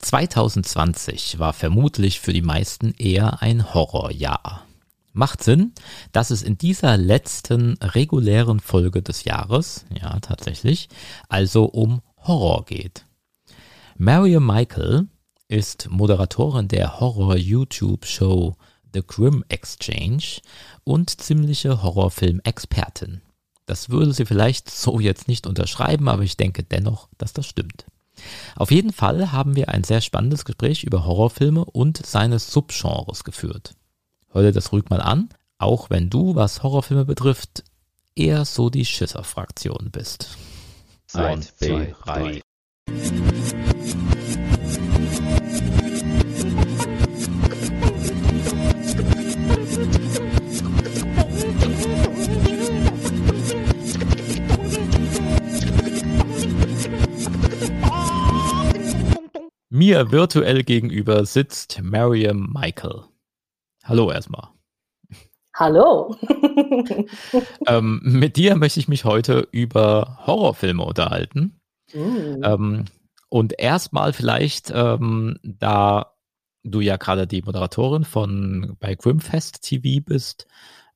2020 war vermutlich für die meisten eher ein Horrorjahr. Macht Sinn, dass es in dieser letzten regulären Folge des Jahres, ja tatsächlich, also um Horror geht. Mariam Michael ist Moderatorin der Horror-YouTube-Show The Grim Exchange und ziemliche Horrorfilm-Expertin. Das würde sie vielleicht so jetzt nicht unterschreiben, aber ich denke dennoch, dass das stimmt. Auf jeden Fall haben wir ein sehr spannendes Gespräch über Horrorfilme und seine Subgenres geführt. Hör dir das ruhig mal an, auch wenn du, was Horrorfilme betrifft, eher so die Schisser-Fraktion bist. Eins, zwei, drei. Mir virtuell gegenüber sitzt Mariam Michael. Hallo erstmal. Hallo. ähm, mit dir möchte ich mich heute über Horrorfilme unterhalten. Mm. Ähm, und erstmal vielleicht, ähm, da du ja gerade die Moderatorin von bei Grimfest TV bist,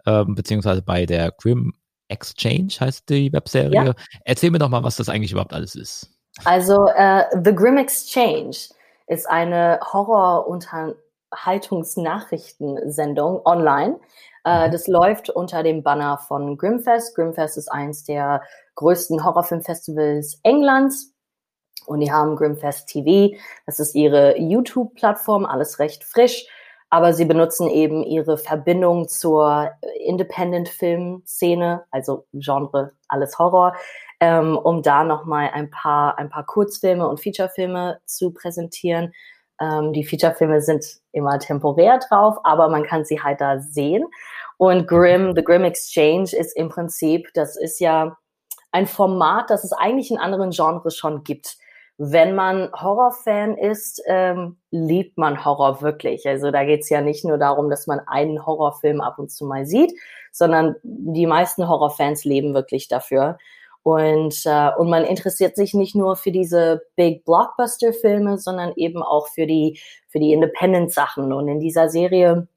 ähm, beziehungsweise bei der Grim Exchange heißt die Webserie. Ja. Erzähl mir doch mal, was das eigentlich überhaupt alles ist. Also äh, The Grim Exchange ist eine Horror-Unterhaltungsnachrichtensendung online. Äh, mhm. das läuft unter dem Banner von Grimfest. Grimfest ist eins der größten Horrorfilmfestivals Englands. Und die haben Grimfest TV. Das ist ihre YouTube-Plattform, alles recht frisch. Aber sie benutzen eben ihre Verbindung zur Independent-Film-Szene, also Genre, alles Horror, ähm, um da nochmal ein paar, ein paar Kurzfilme und Featurefilme zu präsentieren. Ähm, die Featurefilme sind immer temporär drauf, aber man kann sie halt da sehen. Und Grimm, The Grimm Exchange ist im Prinzip, das ist ja ein Format, das es eigentlich in anderen Genres schon gibt. Wenn man Horrorfan ist, ähm, liebt man Horror wirklich. Also da geht es ja nicht nur darum, dass man einen Horrorfilm ab und zu mal sieht, sondern die meisten Horrorfans leben wirklich dafür. Und, äh, und man interessiert sich nicht nur für diese Big Blockbuster-Filme, sondern eben auch für die, für die Independent-Sachen. Und in dieser Serie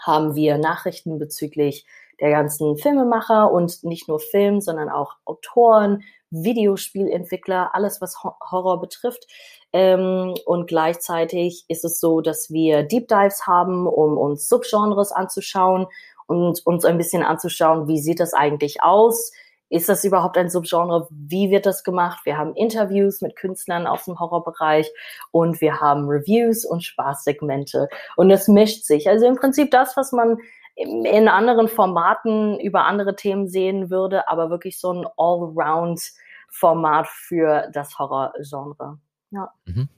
haben wir Nachrichten bezüglich der ganzen Filmemacher und nicht nur Film, sondern auch Autoren, Videospielentwickler, alles was Horror betrifft. Ähm, und gleichzeitig ist es so, dass wir Deep Dives haben, um uns Subgenres anzuschauen und uns ein bisschen anzuschauen, wie sieht das eigentlich aus? Ist das überhaupt ein Subgenre? Wie wird das gemacht? Wir haben Interviews mit Künstlern aus dem Horrorbereich und wir haben Reviews und Spaßsegmente. Und es mischt sich. Also im Prinzip das, was man in anderen Formaten über andere Themen sehen würde, aber wirklich so ein Allround-Format für das Horrorgenre. Ja. Mhm.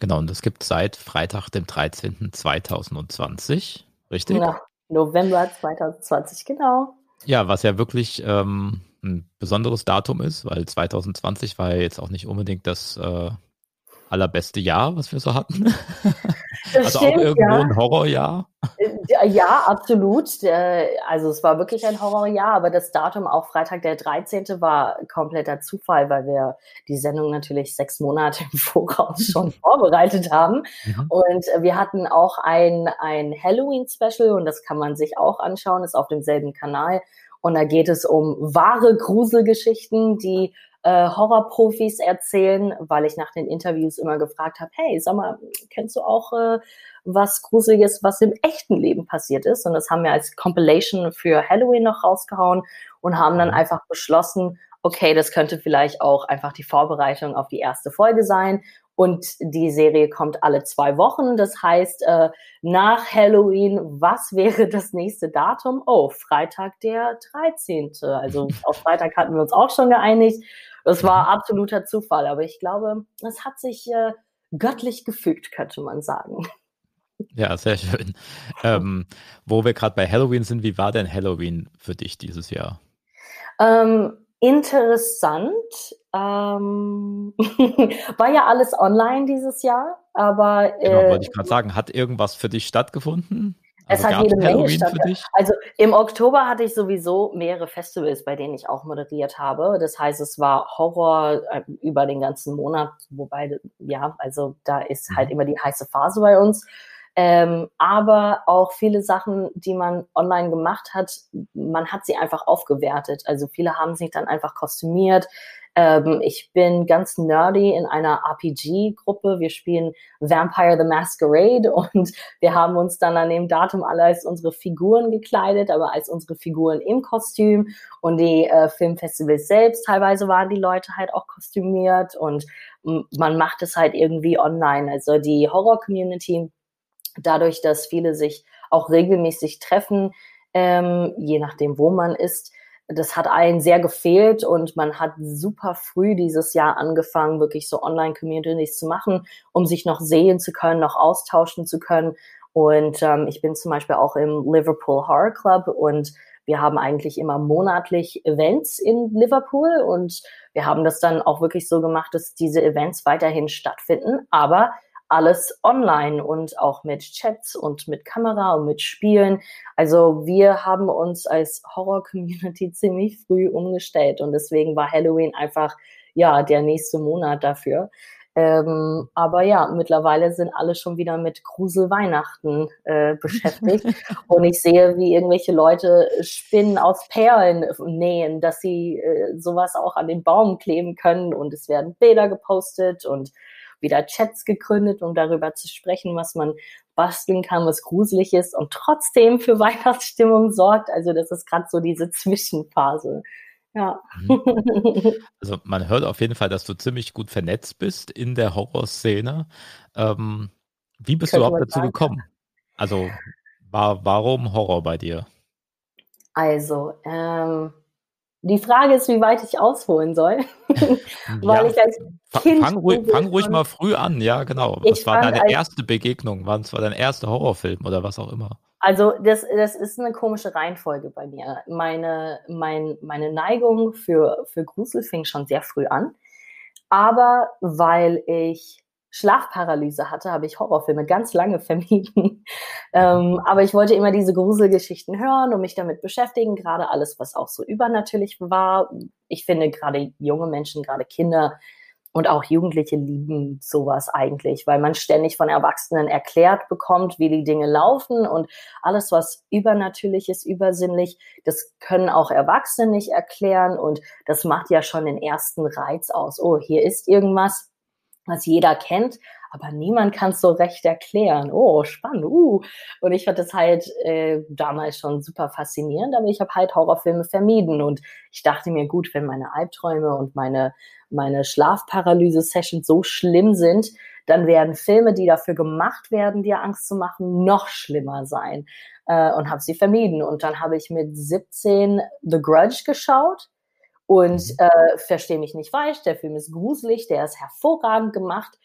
Genau, und das gibt seit Freitag, dem 13.2020, richtig? Ja, November 2020, genau. Ja, was ja wirklich ähm, ein besonderes Datum ist, weil 2020 war ja jetzt auch nicht unbedingt das äh, allerbeste Jahr, was wir so hatten. Das also stimmt, auch irgendwo ja. ein Horrorjahr. Äh, ja, absolut. Also es war wirklich ein Horrorjahr, aber das Datum, auch Freitag der 13. war kompletter Zufall, weil wir die Sendung natürlich sechs Monate im Voraus schon vorbereitet haben. Mhm. Und wir hatten auch ein, ein Halloween-Special und das kann man sich auch anschauen, ist auf demselben Kanal. Und da geht es um wahre Gruselgeschichten, die äh, Horrorprofis erzählen, weil ich nach den Interviews immer gefragt habe, hey, sag mal, kennst du auch äh, was Gruseliges, was im echten Leben passiert ist? Und das haben wir als Compilation für Halloween noch rausgehauen und haben dann mhm. einfach beschlossen, okay, das könnte vielleicht auch einfach die Vorbereitung auf die erste Folge sein. Und die Serie kommt alle zwei Wochen. Das heißt, äh, nach Halloween, was wäre das nächste Datum? Oh, Freitag der 13. Also auf Freitag hatten wir uns auch schon geeinigt. Das war absoluter Zufall, aber ich glaube, es hat sich äh, göttlich gefügt, könnte man sagen. Ja, sehr schön. Ähm, wo wir gerade bei Halloween sind, wie war denn Halloween für dich dieses Jahr? Ähm, interessant. Ähm, war ja alles online dieses Jahr, aber. Genau, äh, wollte ich gerade sagen, hat irgendwas für dich stattgefunden? Es Also hat jede Menge Halloween statt. für dich? Also im Oktober hatte ich sowieso mehrere Festivals, bei denen ich auch moderiert habe. Das heißt, es war Horror äh, über den ganzen Monat, wobei, ja, also da ist halt Mhm. immer die heiße Phase bei uns. Ähm, aber auch viele Sachen, die man online gemacht hat, man hat sie einfach aufgewertet. Also viele haben sich dann einfach kostümiert. Ähm, ich bin ganz nerdy in einer RPG-Gruppe. Wir spielen Vampire the Masquerade und wir haben uns dann an dem Datum alle als unsere Figuren gekleidet, aber als unsere Figuren im Kostüm. Und die äh, Filmfestivals selbst, teilweise waren die Leute halt auch kostümiert und man macht es halt irgendwie online. Also die Horror-Community, dadurch, dass viele sich auch regelmäßig treffen, ähm, je nachdem, wo man ist, das hat allen sehr gefehlt und man hat super früh dieses Jahr angefangen, wirklich so Online-Communities zu machen, um sich noch sehen zu können, noch austauschen zu können. Und ähm, ich bin zum Beispiel auch im Liverpool Horror Club und wir haben eigentlich immer monatlich Events in Liverpool und wir haben das dann auch wirklich so gemacht, dass diese Events weiterhin stattfinden, aber alles online und auch mit Chats und mit Kamera und mit Spielen. Also wir haben uns als Horror-Community ziemlich früh umgestellt und deswegen war Halloween einfach ja der nächste Monat dafür. Ähm, aber ja, mittlerweile sind alle schon wieder mit Grusel-Weihnachten äh, beschäftigt. und ich sehe, wie irgendwelche Leute Spinnen aus Perlen nähen, dass sie äh, sowas auch an den Baum kleben können. Und es werden Bilder gepostet und wieder Chats gegründet, um darüber zu sprechen, was man basteln kann, was gruselig ist und trotzdem für Weihnachtsstimmung sorgt. Also das ist gerade so diese Zwischenphase. Ja. Also man hört auf jeden Fall, dass du ziemlich gut vernetzt bist in der Horrorszene. Ähm, wie bist du überhaupt dazu sagen. gekommen? Also war, warum Horror bei dir? Also, ähm, die Frage ist, wie weit ich ausholen soll. Weil Ja, ich als Kind fang, ruhig, fang ruhig mal früh an, ja genau. Was war deine erste Begegnung? Was war dein erster Horrorfilm oder was auch immer? Also das, das ist eine komische Reihenfolge bei mir. Meine, mein, meine Neigung für, für Grusel fing schon sehr früh an. Aber weil ich Schlafparalyse hatte, habe ich Horrorfilme ganz lange vermieden. ähm, aber ich wollte immer diese Gruselgeschichten hören und mich damit beschäftigen, gerade alles, was auch so übernatürlich war. Ich finde gerade junge Menschen, gerade Kinder und auch Jugendliche lieben sowas eigentlich, weil man ständig von Erwachsenen erklärt bekommt, wie die Dinge laufen und alles, was übernatürlich ist, übersinnlich, das können auch Erwachsene nicht erklären und das macht ja schon den ersten Reiz aus. Oh, hier ist irgendwas, was jeder kennt, aber niemand kann es so recht erklären. Oh, spannend. Uh. Und ich fand das halt äh, damals schon super faszinierend, aber ich habe halt Horrorfilme vermieden und ich dachte mir, gut, wenn meine Albträume und meine, meine Schlafparalyse-Sessions so schlimm sind, dann werden Filme, die dafür gemacht werden, dir Angst zu machen, noch schlimmer sein. Äh, und habe sie vermieden. Und dann habe ich mit 17 The Grudge geschaut. Und äh, verstehe mich nicht falsch, der Film ist gruselig, der ist hervorragend gemacht.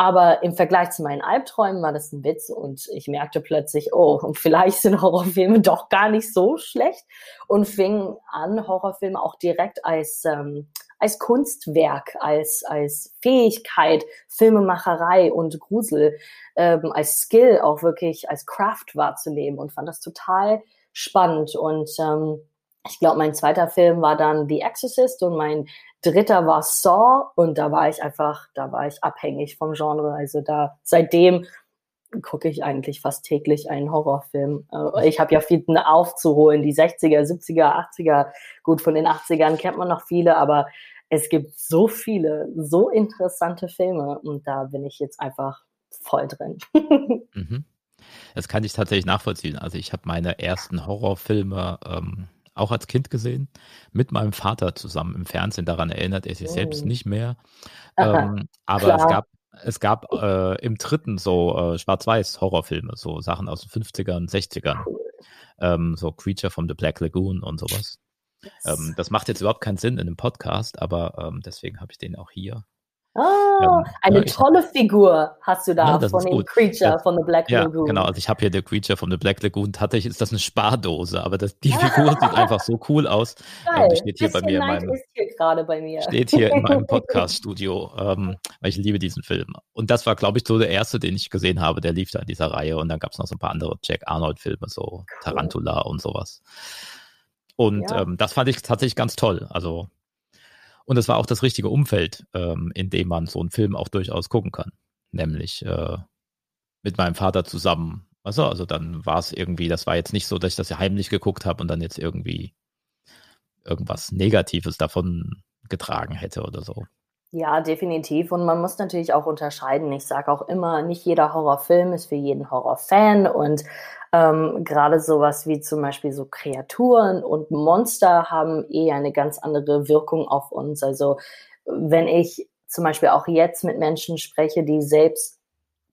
Aber im Vergleich zu meinen Albträumen war das ein Witz und ich merkte plötzlich, oh, und vielleicht sind Horrorfilme doch gar nicht so schlecht und fing an, Horrorfilme auch direkt als, ähm, als Kunstwerk, als, als Fähigkeit, Filmemacherei und Grusel, ähm, als Skill auch wirklich als Craft wahrzunehmen und fand das total spannend. Und ähm, ich glaube, mein zweiter Film war dann The Exorcist und mein dritter war Saw und da war ich einfach, da war ich abhängig vom Genre. Also da seitdem gucke ich eigentlich fast täglich einen Horrorfilm. Äh, Ich habe ja viel aufzuholen, die 60er, 70er, 80er. Gut, von den 80ern kennt man noch viele, aber es gibt so viele, so interessante Filme und da bin ich jetzt einfach voll drin. Mhm. Das kann ich tatsächlich nachvollziehen. Also ich habe meine ersten Horrorfilme ähm, auch als Kind gesehen, mit meinem Vater zusammen im Fernsehen. Daran erinnert er sich selbst Oh. nicht mehr. Aha, Ähm, aber es klar. gab, es gab äh, im dritten so äh, Schwarz-Weiß-Horrorfilme, so Sachen aus den 50ern, 60ern. Cool. Ähm, so Creature from the Black Lagoon und sowas. Ähm, das macht jetzt überhaupt keinen Sinn in einem Podcast, aber ähm, deswegen habe ich den auch hier. Eine ja, ich- tolle Figur hast du da Ja, von dem gut. Creature Ja. von The Black Ja, Lagoon. genau. Also ich habe hier The Creature from the Black Lagoon. Tatsächlich ist das eine Spardose, aber das, die Figur sieht einfach so cool aus. Ähm, Geil. die steht hier bei mir in meinem. ist hier gerade bei mir. Steht hier in meinem Podcast-Studio, ähm, weil ich liebe diesen Film. Und das war, glaube ich, so der erste, den ich gesehen habe, der lief da in dieser Reihe. Und dann gab es noch so ein paar andere Jack Arnold-Filme, so cool. Tarantula und sowas. Und ja. ähm, das fand ich tatsächlich ganz toll. Also, und es war auch das richtige Umfeld, ähm, in dem man so einen Film auch durchaus gucken kann. Nämlich äh, mit meinem Vater zusammen. Also, also dann war es irgendwie, das war jetzt nicht so, dass ich das ja heimlich geguckt habe und dann jetzt irgendwie irgendwas Negatives davon getragen hätte oder so. Ja, definitiv. Und man muss natürlich auch unterscheiden. Ich sage auch immer, nicht jeder Horrorfilm ist für jeden Horrorfan. Und ähm, gerade sowas wie zum Beispiel so Kreaturen und Monster haben eh eine ganz andere Wirkung auf uns. Also wenn ich zum Beispiel auch jetzt mit Menschen spreche, die selbst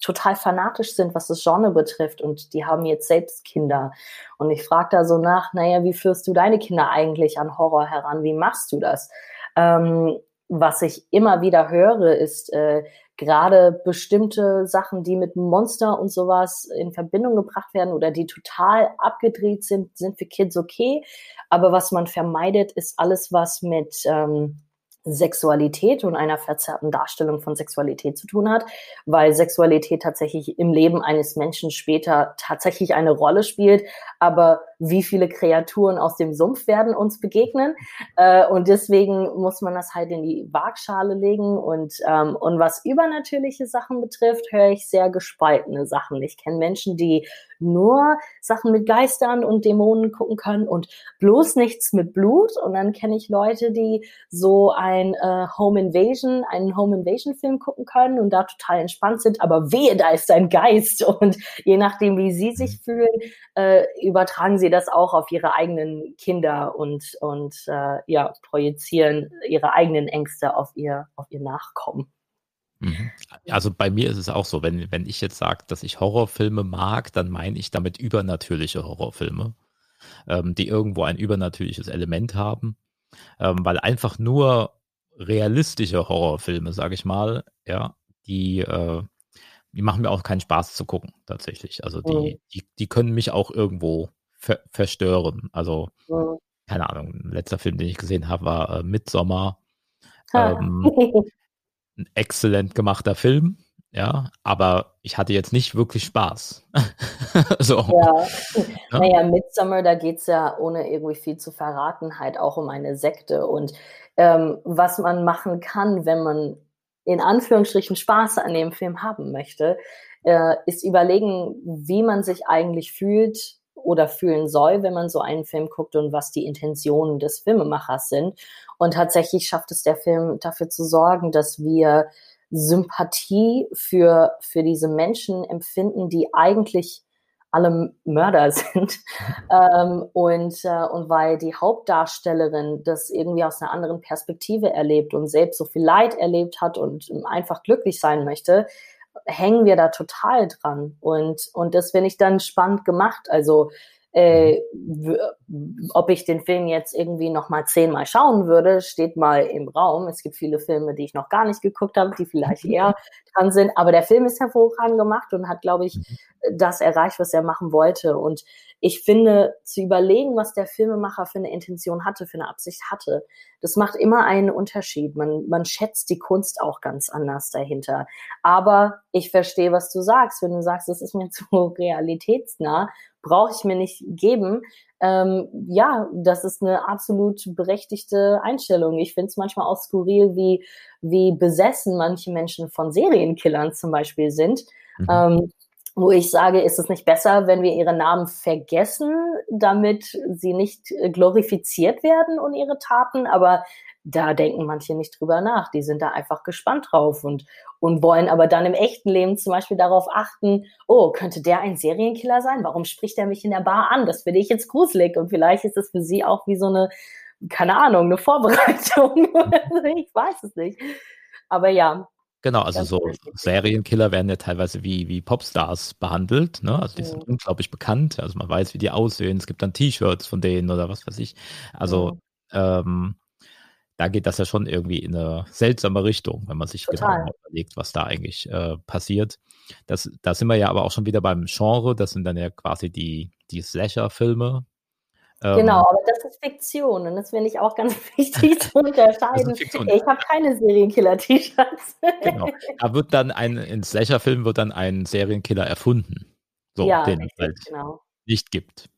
total fanatisch sind, was das Genre betrifft und die haben jetzt selbst Kinder. Und ich frage da so nach, naja, wie führst du deine Kinder eigentlich an Horror heran? Wie machst du das? Ähm, was ich immer wieder höre, ist äh, gerade bestimmte Sachen, die mit Monster und sowas in Verbindung gebracht werden oder die total abgedreht sind, sind für Kids okay. Aber was man vermeidet, ist alles, was mit ähm, Sexualität und einer verzerrten Darstellung von Sexualität zu tun hat, weil Sexualität tatsächlich im Leben eines Menschen später tatsächlich eine Rolle spielt, aber wie viele Kreaturen aus dem Sumpf werden uns begegnen äh, und deswegen muss man das halt in die Waagschale legen und ähm, und was übernatürliche Sachen betrifft, höre ich sehr gespaltene Sachen. Ich kenne Menschen, die nur Sachen mit Geistern und Dämonen gucken können und bloß nichts mit Blut. Und dann kenne ich Leute, die so ein äh, Home Invasion, einen Home Invasion Film gucken können und da total entspannt sind. Aber wehe, da ist ein Geist. Und je nachdem, wie sie sich fühlen, äh, übertragen sie das auch auf ihre eigenen Kinder und, und äh, ja, projizieren ihre eigenen Ängste auf ihr, auf ihr Nachkommen. Mhm. Also bei mir ist es auch so, wenn, wenn ich jetzt sage, dass ich Horrorfilme mag, dann meine ich damit übernatürliche Horrorfilme, ähm, die irgendwo ein übernatürliches Element haben, ähm, weil einfach nur realistische Horrorfilme, sage ich mal, ja, die, äh, die machen mir auch keinen Spaß zu gucken, tatsächlich. Also die, mhm. die, die können mich auch irgendwo ver verstören. Also, mhm. keine Ahnung, letzter Film, den ich gesehen habe, war äh, Midsommar. Ähm, ein exzellent gemachter Film, ja, aber ich hatte jetzt nicht wirklich Spaß. so. Ja. ja. Naja, Midsummer, da geht es ja, ohne irgendwie viel zu verraten, halt auch um eine Sekte. Und ähm, was man machen kann, wenn man in Anführungsstrichen Spaß an dem Film haben möchte, äh, ist überlegen, wie man sich eigentlich fühlt oder fühlen soll, wenn man so einen Film guckt und was die Intentionen des Filmemachers sind. Und tatsächlich schafft es der Film dafür zu sorgen, dass wir Sympathie für, für diese Menschen empfinden, die eigentlich alle Mörder sind. ähm, und, äh, und weil die Hauptdarstellerin das irgendwie aus einer anderen Perspektive erlebt und selbst so viel Leid erlebt hat und einfach glücklich sein möchte, hängen wir da total dran. Und, und das finde ich dann spannend gemacht. Also äh, ob ich den Film jetzt irgendwie noch mal zehnmal schauen würde, steht mal im Raum. Es gibt viele Filme, die ich noch gar nicht geguckt habe, die vielleicht eher dran sind. Aber der Film ist hervorragend gemacht und hat, glaube ich, mhm. das erreicht, was er machen wollte. Und ich finde, zu überlegen, was der Filmemacher für eine Intention hatte, für eine Absicht hatte, das macht immer einen Unterschied. Man, man schätzt die Kunst auch ganz anders dahinter. Aber ich verstehe, was du sagst. Wenn du sagst, das ist mir zu realitätsnah, brauche ich mir nicht geben. Ähm, ja, das ist eine absolut berechtigte Einstellung. Ich finde es manchmal auch skurril, wie, wie besessen manche Menschen von Serienkillern zum Beispiel sind. Mhm. Ähm, wo ich sage, ist es nicht besser, wenn wir ihre Namen vergessen, damit sie nicht glorifiziert werden und ihre Taten? Aber da denken manche nicht drüber nach. Die sind da einfach gespannt drauf und, und wollen aber dann im echten Leben zum Beispiel darauf achten, oh, könnte der ein Serienkiller sein? Warum spricht er mich in der Bar an? Das finde ich jetzt gruselig. Und vielleicht ist es für sie auch wie so eine, keine Ahnung, eine Vorbereitung. ich weiß es nicht. Aber ja, Genau, also so Serienkiller werden ja teilweise wie, wie Popstars behandelt. Ne? Also die mhm. sind unglaublich bekannt. Also man weiß, wie die aussehen. Es gibt dann T-Shirts von denen oder was weiß ich. Also mhm. ähm, da geht das ja schon irgendwie in eine seltsame Richtung, wenn man sich genau Total. genau überlegt, was da eigentlich äh, passiert. Das, da sind wir ja aber auch schon wieder beim Genre. Das sind dann ja quasi die, die Slasher-Filme. Ähm, genau, aber das ist Fiktion und das finde ich auch ganz wichtig zu unterscheiden. Ich habe keine Serienkiller-T-Shirts. Genau. Da wird dann ein, in Slasher-Filmen wird dann ein Serienkiller erfunden. So, ja, den es halt genau. nicht gibt.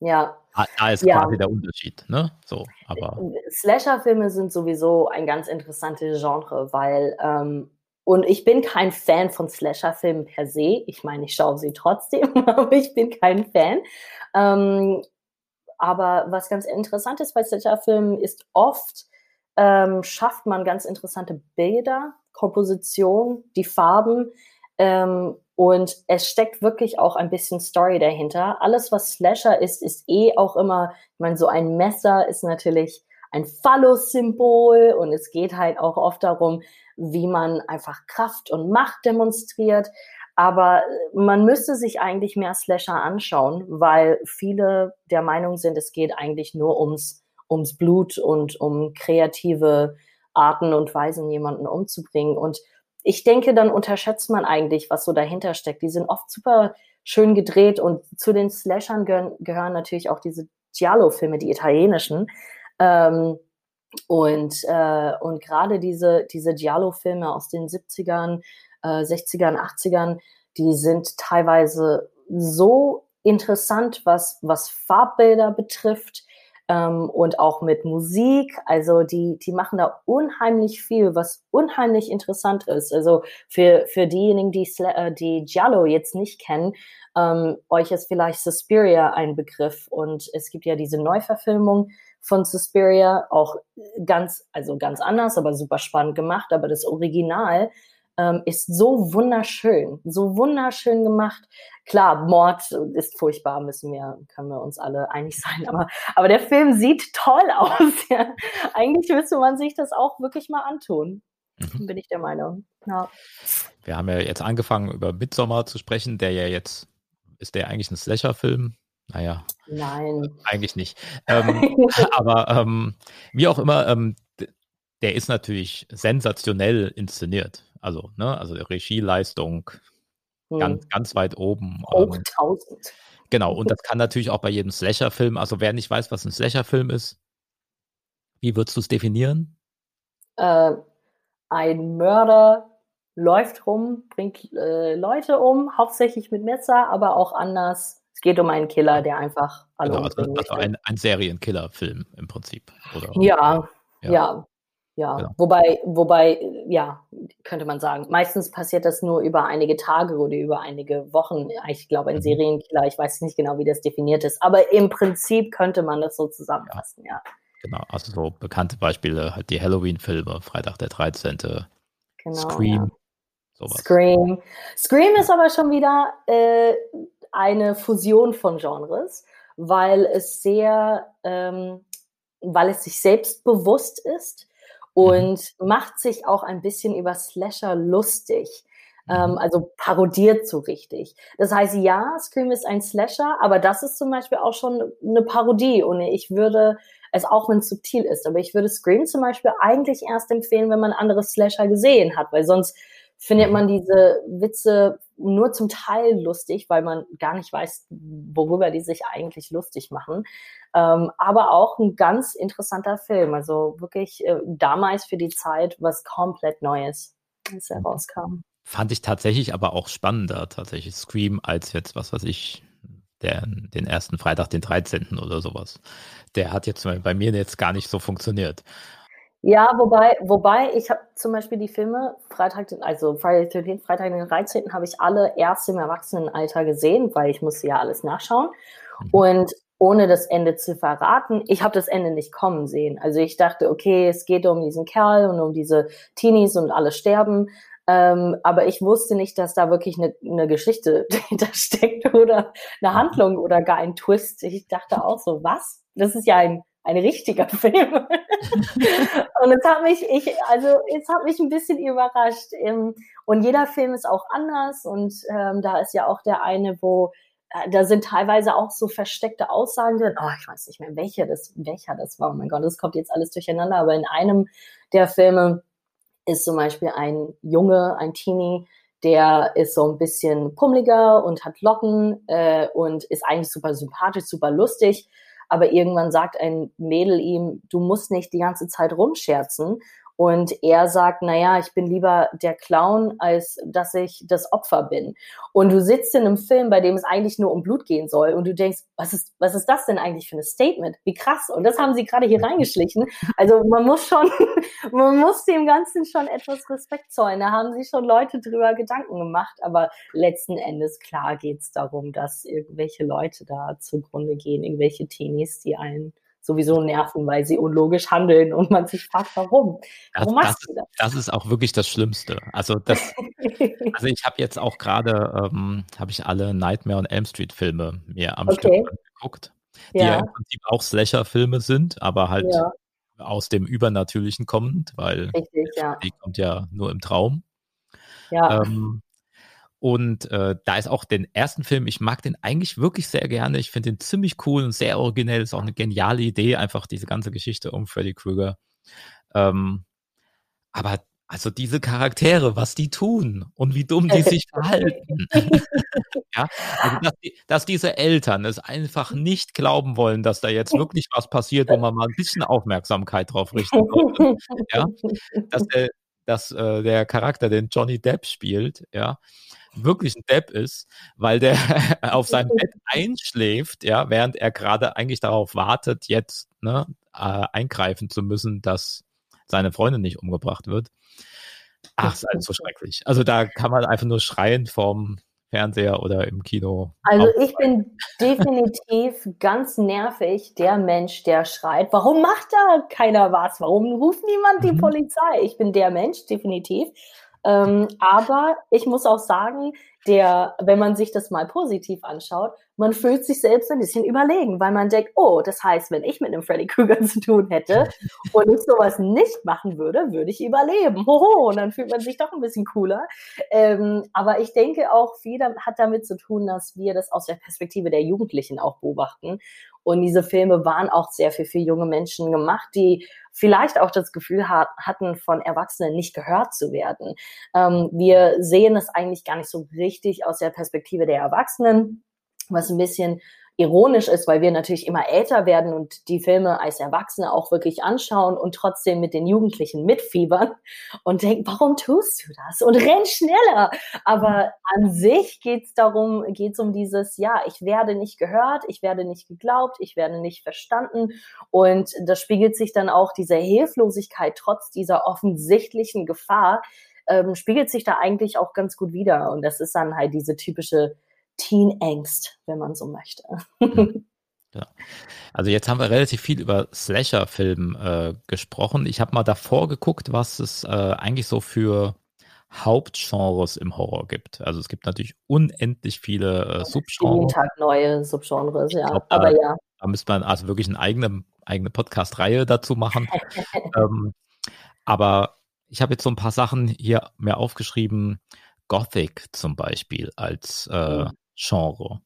Ja. Da ist ja. quasi der Unterschied, ne? So, aber. Slasher-Filme sind sowieso ein ganz interessantes Genre, weil ähm, und ich bin kein Fan von Slasher-Filmen per se. Ich meine, ich schaue sie trotzdem, aber ich bin kein Fan. Ähm, aber was ganz interessant ist bei Slasher-Filmen ist oft ähm, schafft man ganz interessante Bilder, Komposition, die Farben ähm, und es steckt wirklich auch ein bisschen Story dahinter. Alles, was Slasher ist, ist eh auch immer, ich meine, so ein Messer ist natürlich ein Phallus-Symbol und es geht halt auch oft darum, wie man einfach Kraft und Macht demonstriert. Aber man müsste sich eigentlich mehr Slasher anschauen, weil viele der Meinung sind, es geht eigentlich nur ums, ums Blut und um kreative Arten und Weisen, jemanden umzubringen. Und ich denke, dann unterschätzt man eigentlich, was so dahinter steckt. Die sind oft super schön gedreht und zu den Slashern gehören, gehören natürlich auch diese Giallo-Filme, die italienischen. Ähm, und, äh, und gerade diese, diese Giallo-Filme aus den 70ern, äh, 60ern, 80ern, die sind teilweise so interessant, was, was Farbbilder betrifft ähm, und auch mit Musik. Also die, die machen da unheimlich viel, was unheimlich interessant ist. Also für, für diejenigen, die, äh, die Giallo jetzt nicht kennen, ähm, euch ist vielleicht Suspiria ein Begriff und es gibt ja diese Neuverfilmung von Suspiria, auch ganz, also ganz anders, aber super spannend gemacht. Aber das Original ähm, ist so wunderschön, so wunderschön gemacht. Klar, Mord ist furchtbar, müssen wir, können wir uns alle einig sein, aber, aber der Film sieht toll aus. Ja. Eigentlich müsste man sich das auch wirklich mal antun. Mhm. Bin ich der Meinung. Ja. Wir haben ja jetzt angefangen, über Midsommar zu sprechen, der ja jetzt, ist der eigentlich ein Slasher-Film? Naja. Nein. Eigentlich nicht. Ähm, aber ähm, wie auch immer, ähm, der ist natürlich sensationell inszeniert. Also, ne, also Regieleistung hm. ganz, ganz weit oben. Ähm, 1000. Genau, und das kann natürlich auch bei jedem Slasher-Film, also wer nicht weiß, was ein Slasher-Film ist, wie würdest du es definieren? Äh, ein Mörder läuft rum, bringt äh, Leute um, hauptsächlich mit Messer, aber auch anders es geht um einen Killer, der einfach alle genau, also, also ein, ein Serienkiller-Film im Prinzip. Oder? Ja, ja, ja. ja. Genau. Wobei, wobei, ja, könnte man sagen. Meistens passiert das nur über einige Tage oder über einige Wochen. Ich glaube, ein mhm. Serienkiller, ich weiß nicht genau, wie das definiert ist, aber im Prinzip könnte man das so zusammenfassen, ja. ja. Genau, also so bekannte Beispiele, halt die Halloween-Filme, Freitag der 13., genau, Scream, ja. sowas. Scream. Scream ist aber schon wieder äh, eine Fusion von Genres, weil es sehr, ähm, weil es sich selbst bewusst ist und mhm. macht sich auch ein bisschen über Slasher lustig. Ähm, mhm. also parodiert so richtig. Das heißt, ja, Scream ist ein Slasher, aber das ist zum Beispiel auch schon eine Parodie. Und ich würde es auch wenn es subtil ist, aber ich würde Scream zum Beispiel eigentlich erst empfehlen, wenn man andere Slasher gesehen hat, weil sonst findet man diese Witze nur zum Teil lustig, weil man gar nicht weiß, worüber die sich eigentlich lustig machen. Ähm, aber auch ein ganz interessanter Film. Also wirklich äh, damals für die Zeit was komplett Neues, als er rauskam. Fand ich tatsächlich aber auch spannender, tatsächlich Scream, als jetzt, was weiß ich, der, den ersten Freitag, den 13. oder sowas. Der hat jetzt bei mir jetzt gar nicht so funktioniert. Ja, wobei, wobei ich habe zum Beispiel die Filme Freitag, also Freitag den, Freitag den 13. habe ich alle erst im Erwachsenenalter gesehen, weil ich musste ja alles nachschauen. Mhm. Und ohne das Ende zu verraten, ich habe das Ende nicht kommen sehen. Also ich dachte, okay, es geht um diesen Kerl und um diese Teenies und alle sterben. Ähm, aber ich wusste nicht, dass da wirklich eine, eine Geschichte dahinter steckt oder eine mhm. Handlung oder gar ein Twist. Ich dachte auch so, was? Das ist ja ein ein richtiger Film. Und es hat mich, ich, also es hat mich ein bisschen überrascht. Ähm, und jeder Film ist auch anders und ähm, da ist ja auch der eine, wo äh, da sind teilweise auch so versteckte Aussagen drin. Oh, ich weiß nicht mehr, welcher das, welcher das war. Oh mein Gott, das kommt jetzt alles durcheinander. Aber in einem der Filme ist zum Beispiel ein Junge, ein Teenie, der ist so ein bisschen pummeliger und hat Locken äh, und ist eigentlich super sympathisch, super lustig aber irgendwann sagt ein Mädel ihm, du musst nicht die ganze Zeit rumscherzen. Und er sagt, naja, ich bin lieber der Clown, als dass ich das Opfer bin. Und du sitzt in einem Film, bei dem es eigentlich nur um Blut gehen soll. Und du denkst, was ist, was ist das denn eigentlich für ein Statement? Wie krass. Und das haben sie gerade hier reingeschlichen. Also man muss schon, man muss dem Ganzen schon etwas Respekt zollen. Da haben sich schon Leute drüber Gedanken gemacht. Aber letzten Endes, klar geht es darum, dass irgendwelche Leute da zugrunde gehen, irgendwelche Teenies, die einen sowieso nerven, weil sie unlogisch handeln und man sich fragt, warum? Warum das, machst das, du das? Das ist auch wirklich das Schlimmste. Also das, also ich habe jetzt auch gerade, ähm, habe ich alle Nightmare und Elm Street Filme mir am okay. Stück geguckt, die ja. ja. im Prinzip auch Slasher-Filme sind, aber halt ja. aus dem Übernatürlichen kommend, weil Richtig, ja. die kommt ja nur im Traum. Ja. Ähm, und äh, da ist auch den ersten Film, ich mag den eigentlich wirklich sehr gerne. Ich finde den ziemlich cool und sehr originell. Ist auch eine geniale Idee, einfach diese ganze Geschichte um Freddy Krueger. Ähm, aber also diese Charaktere, was die tun und wie dumm die sich verhalten. ja, also dass, die, dass, diese Eltern es einfach nicht glauben wollen, dass da jetzt wirklich was passiert, wo man mal ein bisschen Aufmerksamkeit drauf richten sollte. Ja, dass, der, dass äh, der Charakter, den Johnny Depp spielt, ja, wirklich ein Depp ist, weil der auf seinem Bett einschläft, ja, während er gerade eigentlich darauf wartet, jetzt ne, äh, eingreifen zu müssen, dass seine Freundin nicht umgebracht wird. Ach, ist alles so schrecklich. Also da kann man einfach nur schreien vom Fernseher oder im Kino. Also ich bin definitiv ganz nervig, der Mensch, der schreit, warum macht da keiner was? Warum ruft niemand die mhm. Polizei? Ich bin der Mensch, definitiv. Ähm, aber ich muss auch sagen, der, wenn man sich das mal positiv anschaut, man fühlt sich selbst ein bisschen überlegen, weil man denkt, oh, das heißt, wenn ich mit einem Freddy Krueger zu tun hätte und ich sowas nicht machen würde, würde ich überleben. Hoho, und dann fühlt man sich doch ein bisschen cooler. Ähm, aber ich denke auch, viel hat damit zu tun, dass wir das aus der Perspektive der Jugendlichen auch beobachten. Und diese Filme waren auch sehr viel für junge Menschen gemacht, die vielleicht auch das Gefühl hat, hatten, von Erwachsenen nicht gehört zu werden. Ähm, wir sehen es eigentlich gar nicht so richtig aus der Perspektive der Erwachsenen, was ein bisschen ironisch ist, weil wir natürlich immer älter werden und die Filme als Erwachsene auch wirklich anschauen und trotzdem mit den Jugendlichen mitfiebern und denken, warum tust du das? Und renn schneller. Aber an sich geht es darum, geht es um dieses, ja, ich werde nicht gehört, ich werde nicht geglaubt, ich werde nicht verstanden. Und das spiegelt sich dann auch diese Hilflosigkeit trotz dieser offensichtlichen Gefahr, ähm, spiegelt sich da eigentlich auch ganz gut wieder. Und das ist dann halt diese typische Teen-Angst, wenn man so möchte. Mhm. Ja. Also jetzt haben wir relativ viel über Slasher-Film äh, gesprochen. Ich habe mal davor geguckt, was es äh, eigentlich so für Hauptgenres im Horror gibt. Also es gibt natürlich unendlich viele äh, Subgenres. Jeden Tag neue Subgenres, ja. Glaub, Aber da, ja. Da müsste man also wirklich eine eigene, eigene Podcast-Reihe dazu machen. ähm, aber ich habe jetzt so ein paar Sachen hier mir aufgeschrieben. Gothic zum Beispiel als äh, mhm. Genre.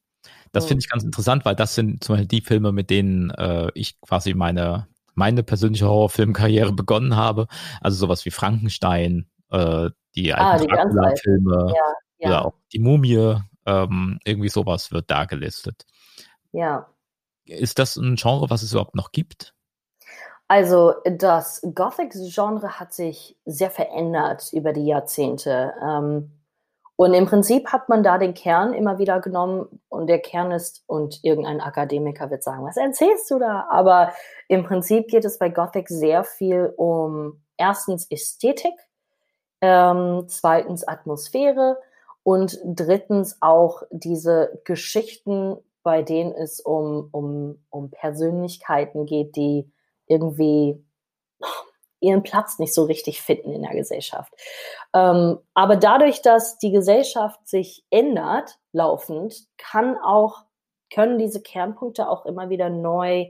Das finde ich ganz interessant, weil das sind zum Beispiel die Filme, mit denen äh, ich quasi meine, meine persönliche Horrorfilmkarriere begonnen habe. Also sowas wie Frankenstein, äh, die ah, alten ah, Dracula-Filme ja, ja. oder auch die Mumie, ähm, irgendwie sowas wird da gelistet. Ja. Ist das ein Genre, was es überhaupt noch gibt? Also das Gothic-Genre hat sich sehr verändert über die Jahrzehnte. Ähm, und im Prinzip hat man da den Kern immer wieder genommen und der Kern ist, und irgendein Akademiker wird sagen, was erzählst du da? Aber im Prinzip geht es bei Gothic sehr viel um erstens Ästhetik, ähm, zweitens Atmosphäre und drittens auch diese Geschichten, bei denen es um, um, um Persönlichkeiten geht, die irgendwie ihren Platz nicht so richtig finden in der Gesellschaft. Ähm, aber dadurch, dass die Gesellschaft sich ändert, laufend, kann auch, können diese Kernpunkte auch immer wieder neu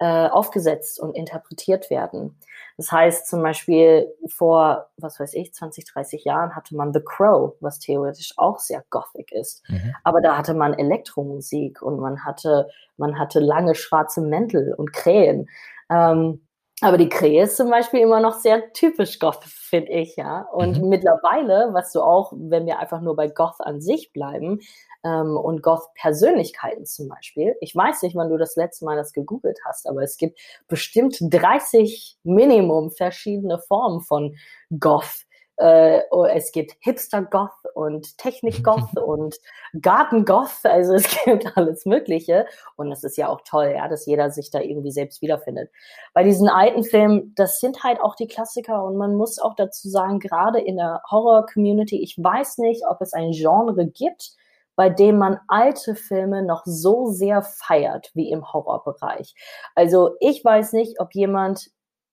äh, aufgesetzt und interpretiert werden. Das heißt zum Beispiel vor, was weiß ich, 20, 30 Jahren hatte man The Crow, was theoretisch auch sehr gothic ist. Mhm. Aber da hatte man Elektromusik und man hatte, man hatte lange schwarze Mäntel und Krähen. Ähm, Aber die Krähe ist zum Beispiel immer noch sehr typisch Goth, finde ich, ja. Und mhm. mittlerweile, was du auch, wenn wir einfach nur bei Goth an sich bleiben, ähm, und Goth-Persönlichkeiten zum Beispiel. Ich weiß nicht, wann du das letzte Mal das gegoogelt hast, aber es gibt bestimmt 30 Minimum verschiedene Formen von Goth. Äh, oh, es gibt Hipster-Goth und Technik-Goth und Garten-Goth, also es gibt alles Mögliche. Und es ist ja auch toll, ja, dass jeder sich da irgendwie selbst wiederfindet. Bei diesen alten Filmen, das sind halt auch die Klassiker und man muss auch dazu sagen, gerade in der Horror-Community, ich weiß nicht, ob es ein Genre gibt, bei dem man alte Filme noch so sehr feiert wie im Horrorbereich. Also ich weiß nicht, ob jemand,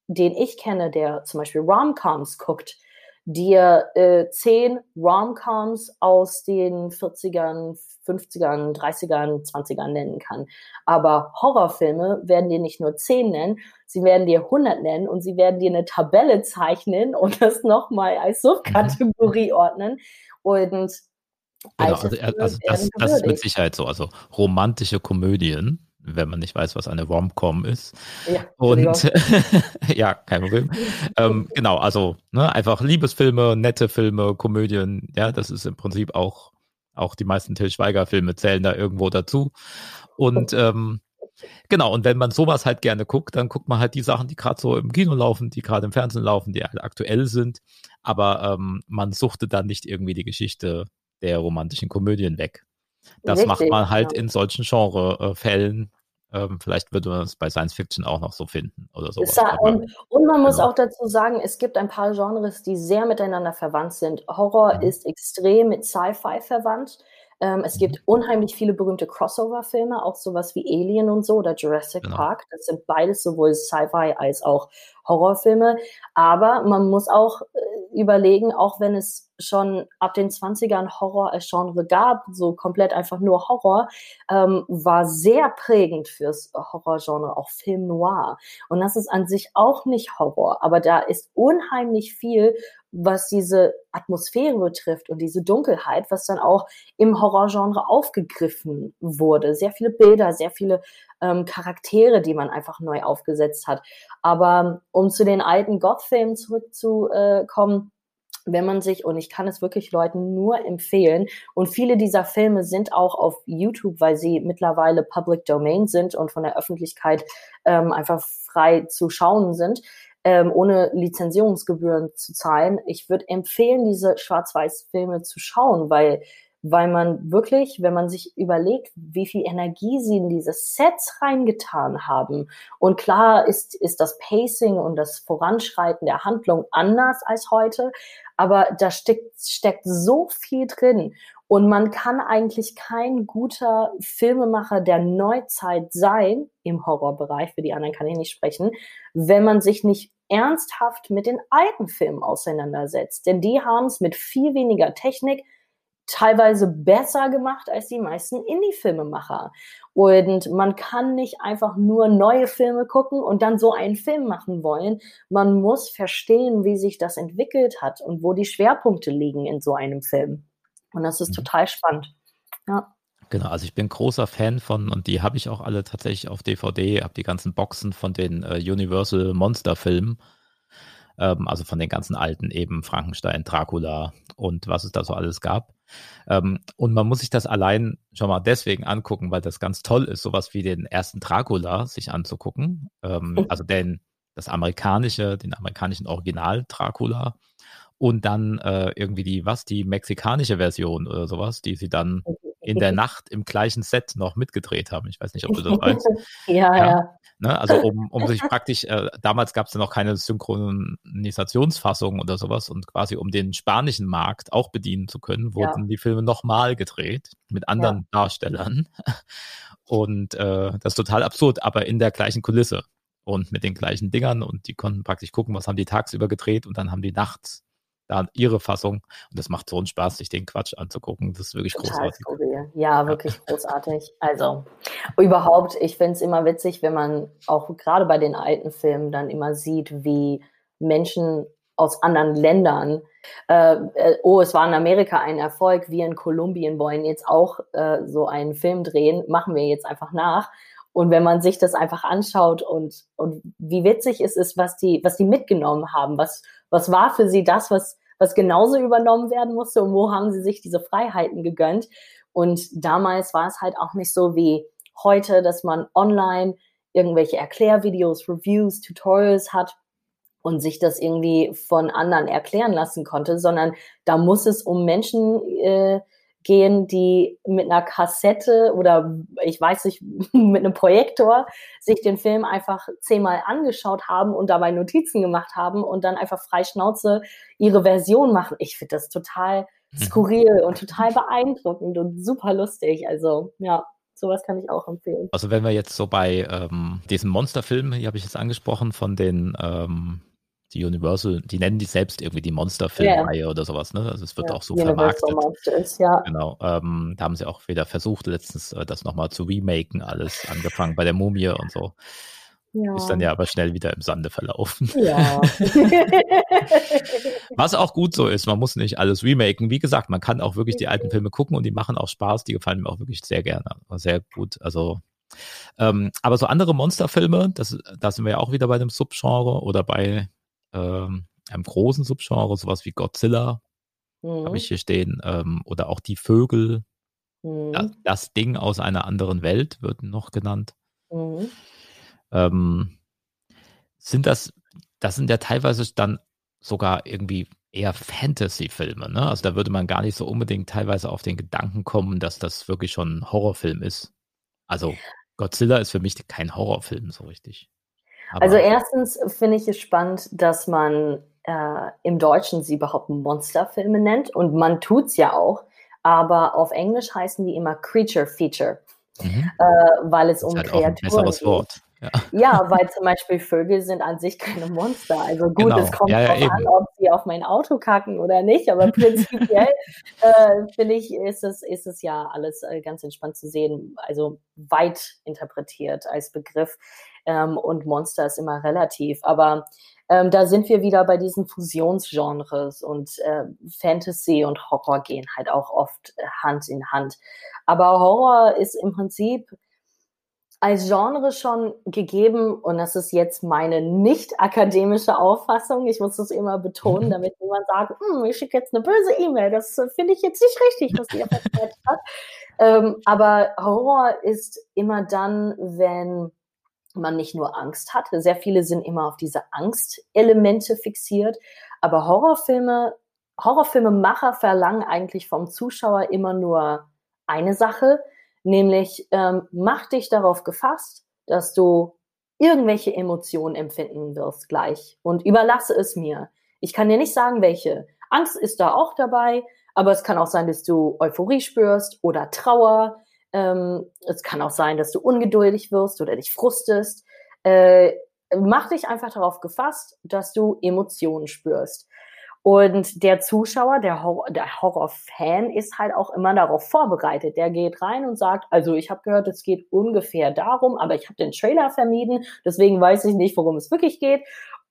den ich kenne, der zum Beispiel Romcoms guckt, dir äh, zehn Romcoms aus den 40ern, 50ern, 30ern, 20ern nennen kann. Aber Horrorfilme werden dir nicht nur zehn nennen, sie werden dir 100 nennen und sie werden dir eine Tabelle zeichnen und das nochmal als Subkategorie mhm. ordnen. Und Genau, also, also das, das ist mit Sicherheit so. Also romantische Komödien, wenn man nicht weiß, was eine Rom-Com ist. Ja, und ja, kein Problem. ähm, genau, also ne, einfach Liebesfilme, nette Filme, Komödien, ja, das ist im Prinzip auch, auch die meisten Till Schweiger-Filme zählen da irgendwo dazu. Und ähm, genau, und wenn man sowas halt gerne guckt, dann guckt man halt die Sachen, die gerade so im Kino laufen, die gerade im Fernsehen laufen, die halt aktuell sind. Aber ähm, man suchte dann nicht irgendwie die Geschichte der romantischen Komödien weg. Das Richtig, macht man halt ja. in solchen Genrefällen. Ähm, vielleicht würde man es bei Science Fiction auch noch so finden oder so. Und, und, man muss genau. auch dazu sagen, es gibt ein paar Genres, die sehr miteinander verwandt sind. Horror mhm. ist extrem mit Sci-Fi verwandt. Ähm, es mhm. gibt unheimlich viele berühmte Crossover-Filme, auch sowas wie Alien und so oder Jurassic genau. Park. Das sind beides sowohl Sci-Fi als auch Horrorfilme. Aber man muss auch äh, überlegen, auch wenn es schon ab den 20ern Horror als Genre gab, so komplett einfach nur Horror, ähm, war sehr prägend fürs Horrorgenre, auch Film Noir. Und das ist an sich auch nicht Horror, aber da ist unheimlich viel, was diese Atmosphäre betrifft und diese Dunkelheit, was dann auch im Horrorgenre aufgegriffen wurde. Sehr viele Bilder, sehr viele ähm, Charaktere, die man einfach neu aufgesetzt hat. Aber um zu den alten Goth-Filmen zurückzukommen, wenn man sich, und ich kann es wirklich Leuten nur empfehlen, und viele dieser Filme sind auch auf YouTube, weil sie mittlerweile Public Domain sind und von der Öffentlichkeit ähm, einfach frei zu schauen sind, ähm, ohne Lizenzierungsgebühren zu zahlen. Ich würde empfehlen, diese Schwarz-Weiß-Filme zu schauen, weil weil man wirklich, wenn man sich überlegt, wie viel Energie sie in diese Sets reingetan haben. Und klar ist, ist das Pacing und das Voranschreiten der Handlung anders als heute, aber da steckt, steckt so viel drin. Und man kann eigentlich kein guter Filmemacher der Neuzeit sein, im Horrorbereich, für die anderen kann ich nicht sprechen, wenn man sich nicht ernsthaft mit den alten Filmen auseinandersetzt. Denn die haben es mit viel weniger Technik, teilweise besser gemacht als die meisten Indie-Filmemacher. Und man kann nicht einfach nur neue Filme gucken und dann so einen Film machen wollen. Man muss verstehen, wie sich das entwickelt hat und wo die Schwerpunkte liegen in so einem Film. Und das ist mhm. total spannend. Ja. Genau, also ich bin großer Fan von, und die habe ich auch alle tatsächlich auf DVD, habe die ganzen Boxen von den äh, Universal Monster Filmen ähm, also von den ganzen alten eben Frankenstein, Dracula und was es da so alles gab. Ähm, und man muss sich das allein schon mal deswegen angucken, weil das ganz toll ist, sowas wie den ersten Dracula sich anzugucken. Ähm, oh. also den, das amerikanische, den amerikanischen Original Dracula und dann äh, irgendwie die, was, die mexikanische Version oder sowas, die sie dann in der Nacht im gleichen Set noch mitgedreht haben. Ich weiß nicht, ob du das weißt. ja, ja. ja. Ne, also um, um sich praktisch, äh, damals gab es ja noch keine Synchronisationsfassung oder sowas und quasi um den spanischen Markt auch bedienen zu können, wurden ja. die Filme nochmal gedreht mit anderen ja. Darstellern. Und äh, das ist total absurd, aber in der gleichen Kulisse und mit den gleichen Dingern und die konnten praktisch gucken, was haben die tagsüber gedreht und dann haben die nachts da ihre Fassung. Und das macht so einen Spaß, sich den Quatsch anzugucken. Das ist wirklich Total großartig. Skurril. Ja, wirklich ja. großartig. Also überhaupt, ich finde es immer witzig, wenn man auch gerade bei den alten Filmen dann immer sieht, wie Menschen aus anderen Ländern, äh, äh, oh, es war in Amerika ein Erfolg, wir in Kolumbien wollen jetzt auch äh, so einen Film drehen, machen wir jetzt einfach nach. und wenn man sich das einfach anschaut und, und wie witzig es ist, was die, was die mitgenommen haben, was, was war für sie das, was, was genauso übernommen werden musste und wo haben sie sich diese Freiheiten gegönnt. Und damals war es halt auch nicht so wie heute, dass man online irgendwelche Erklärvideos, Reviews, Tutorials hat und sich das irgendwie von anderen erklären lassen konnte, sondern da muss es um Menschen äh, gehen, die mit einer Kassette oder ich weiß nicht, mit einem Projektor sich den Film einfach zehnmal angeschaut haben und dabei Notizen gemacht haben und dann einfach frei Schnauze ihre Version machen. Ich finde das total mhm. skurril und total beeindruckend und super lustig. Also ja, sowas kann ich auch empfehlen. Also wenn wir jetzt so bei ähm, diesem Monsterfilm, hier habe ich jetzt angesprochen, von den ähm, die Universal, die nennen die selbst irgendwie die Monsterfilmreihe yeah. oder sowas, ne? Also es wird ja, auch so Universal vermarktet. Monsters, ja. Genau. Ähm, da haben sie auch wieder versucht, letztens äh, das nochmal zu remaken, alles angefangen bei der Mumie und so. Ja. Ist dann ja aber schnell wieder im Sande verlaufen. Ja. Was auch gut so ist, man muss nicht alles remaken. Wie gesagt, man kann auch wirklich die alten Filme gucken und die machen auch Spaß, die gefallen mir auch wirklich sehr gerne. Sehr gut. Also ähm, aber so andere Monsterfilme, das, da sind wir ja auch wieder bei dem Subgenre oder bei ähm, einem großen Subgenre, sowas wie Godzilla, mhm. habe ich hier stehen, ähm, oder auch die Vögel. Mhm. Das, das, Ding aus einer anderen Welt wird noch genannt. Mhm. Ähm, sind das, das sind ja teilweise dann sogar irgendwie eher Fantasy-Filme, ne? Also da würde man gar nicht so unbedingt teilweise auf den Gedanken kommen, dass das wirklich schon ein Horrorfilm ist. Also Godzilla ist für mich kein Horrorfilm so richtig. Aber also erstens finde ich es spannend, dass man äh, im Deutschen sie überhaupt Monsterfilme nennt und man tut es ja auch, aber auf Englisch heißen die immer Creature Feature, mhm. äh, weil es um halt Kreaturen geht. Ein besseres Wort. Ja. ja. weil zum Beispiel Vögel sind an sich keine Monster. Also gut, genau. es kommt ja, ja, an, ob sie auf mein Auto kacken oder nicht, aber prinzipiell äh, finde ich, ist es, ist es ja alles äh, ganz entspannt zu sehen, also weit interpretiert als Begriff. Ähm, und Monster ist immer relativ. Aber ähm, da sind wir wieder bei diesen Fusionsgenres und äh, Fantasy und Horror gehen halt auch oft Hand in Hand. Aber Horror ist im Prinzip als Genre schon gegeben und das ist jetzt meine nicht akademische Auffassung. Ich muss das immer betonen, damit niemand sagt, hm, ich schicke jetzt eine böse E-Mail. Das finde ich jetzt nicht richtig, was ihr versprochen hat. Ähm, aber Horror ist immer dann, wenn man nicht nur Angst hat. Sehr viele sind immer auf diese Angstelemente fixiert. Aber Horrorfilme, Horrorfilmemacher verlangen eigentlich vom Zuschauer immer nur eine Sache, nämlich ähm, mach dich darauf gefasst, dass du irgendwelche Emotionen empfinden wirst gleich und überlasse es mir. Ich kann dir nicht sagen, welche. Angst ist da auch dabei, aber es kann auch sein, dass du Euphorie spürst oder Trauer. Ähm, es kann auch sein, dass du ungeduldig wirst oder dich frustest. Äh, mach dich einfach darauf gefasst, dass du Emotionen spürst. Und der Zuschauer, der, Hor der Horrorfan ist halt auch immer darauf vorbereitet. Der geht rein und sagt, also ich habe gehört, es geht ungefähr darum, aber ich habe den Trailer vermieden, deswegen weiß ich nicht, worum es wirklich geht.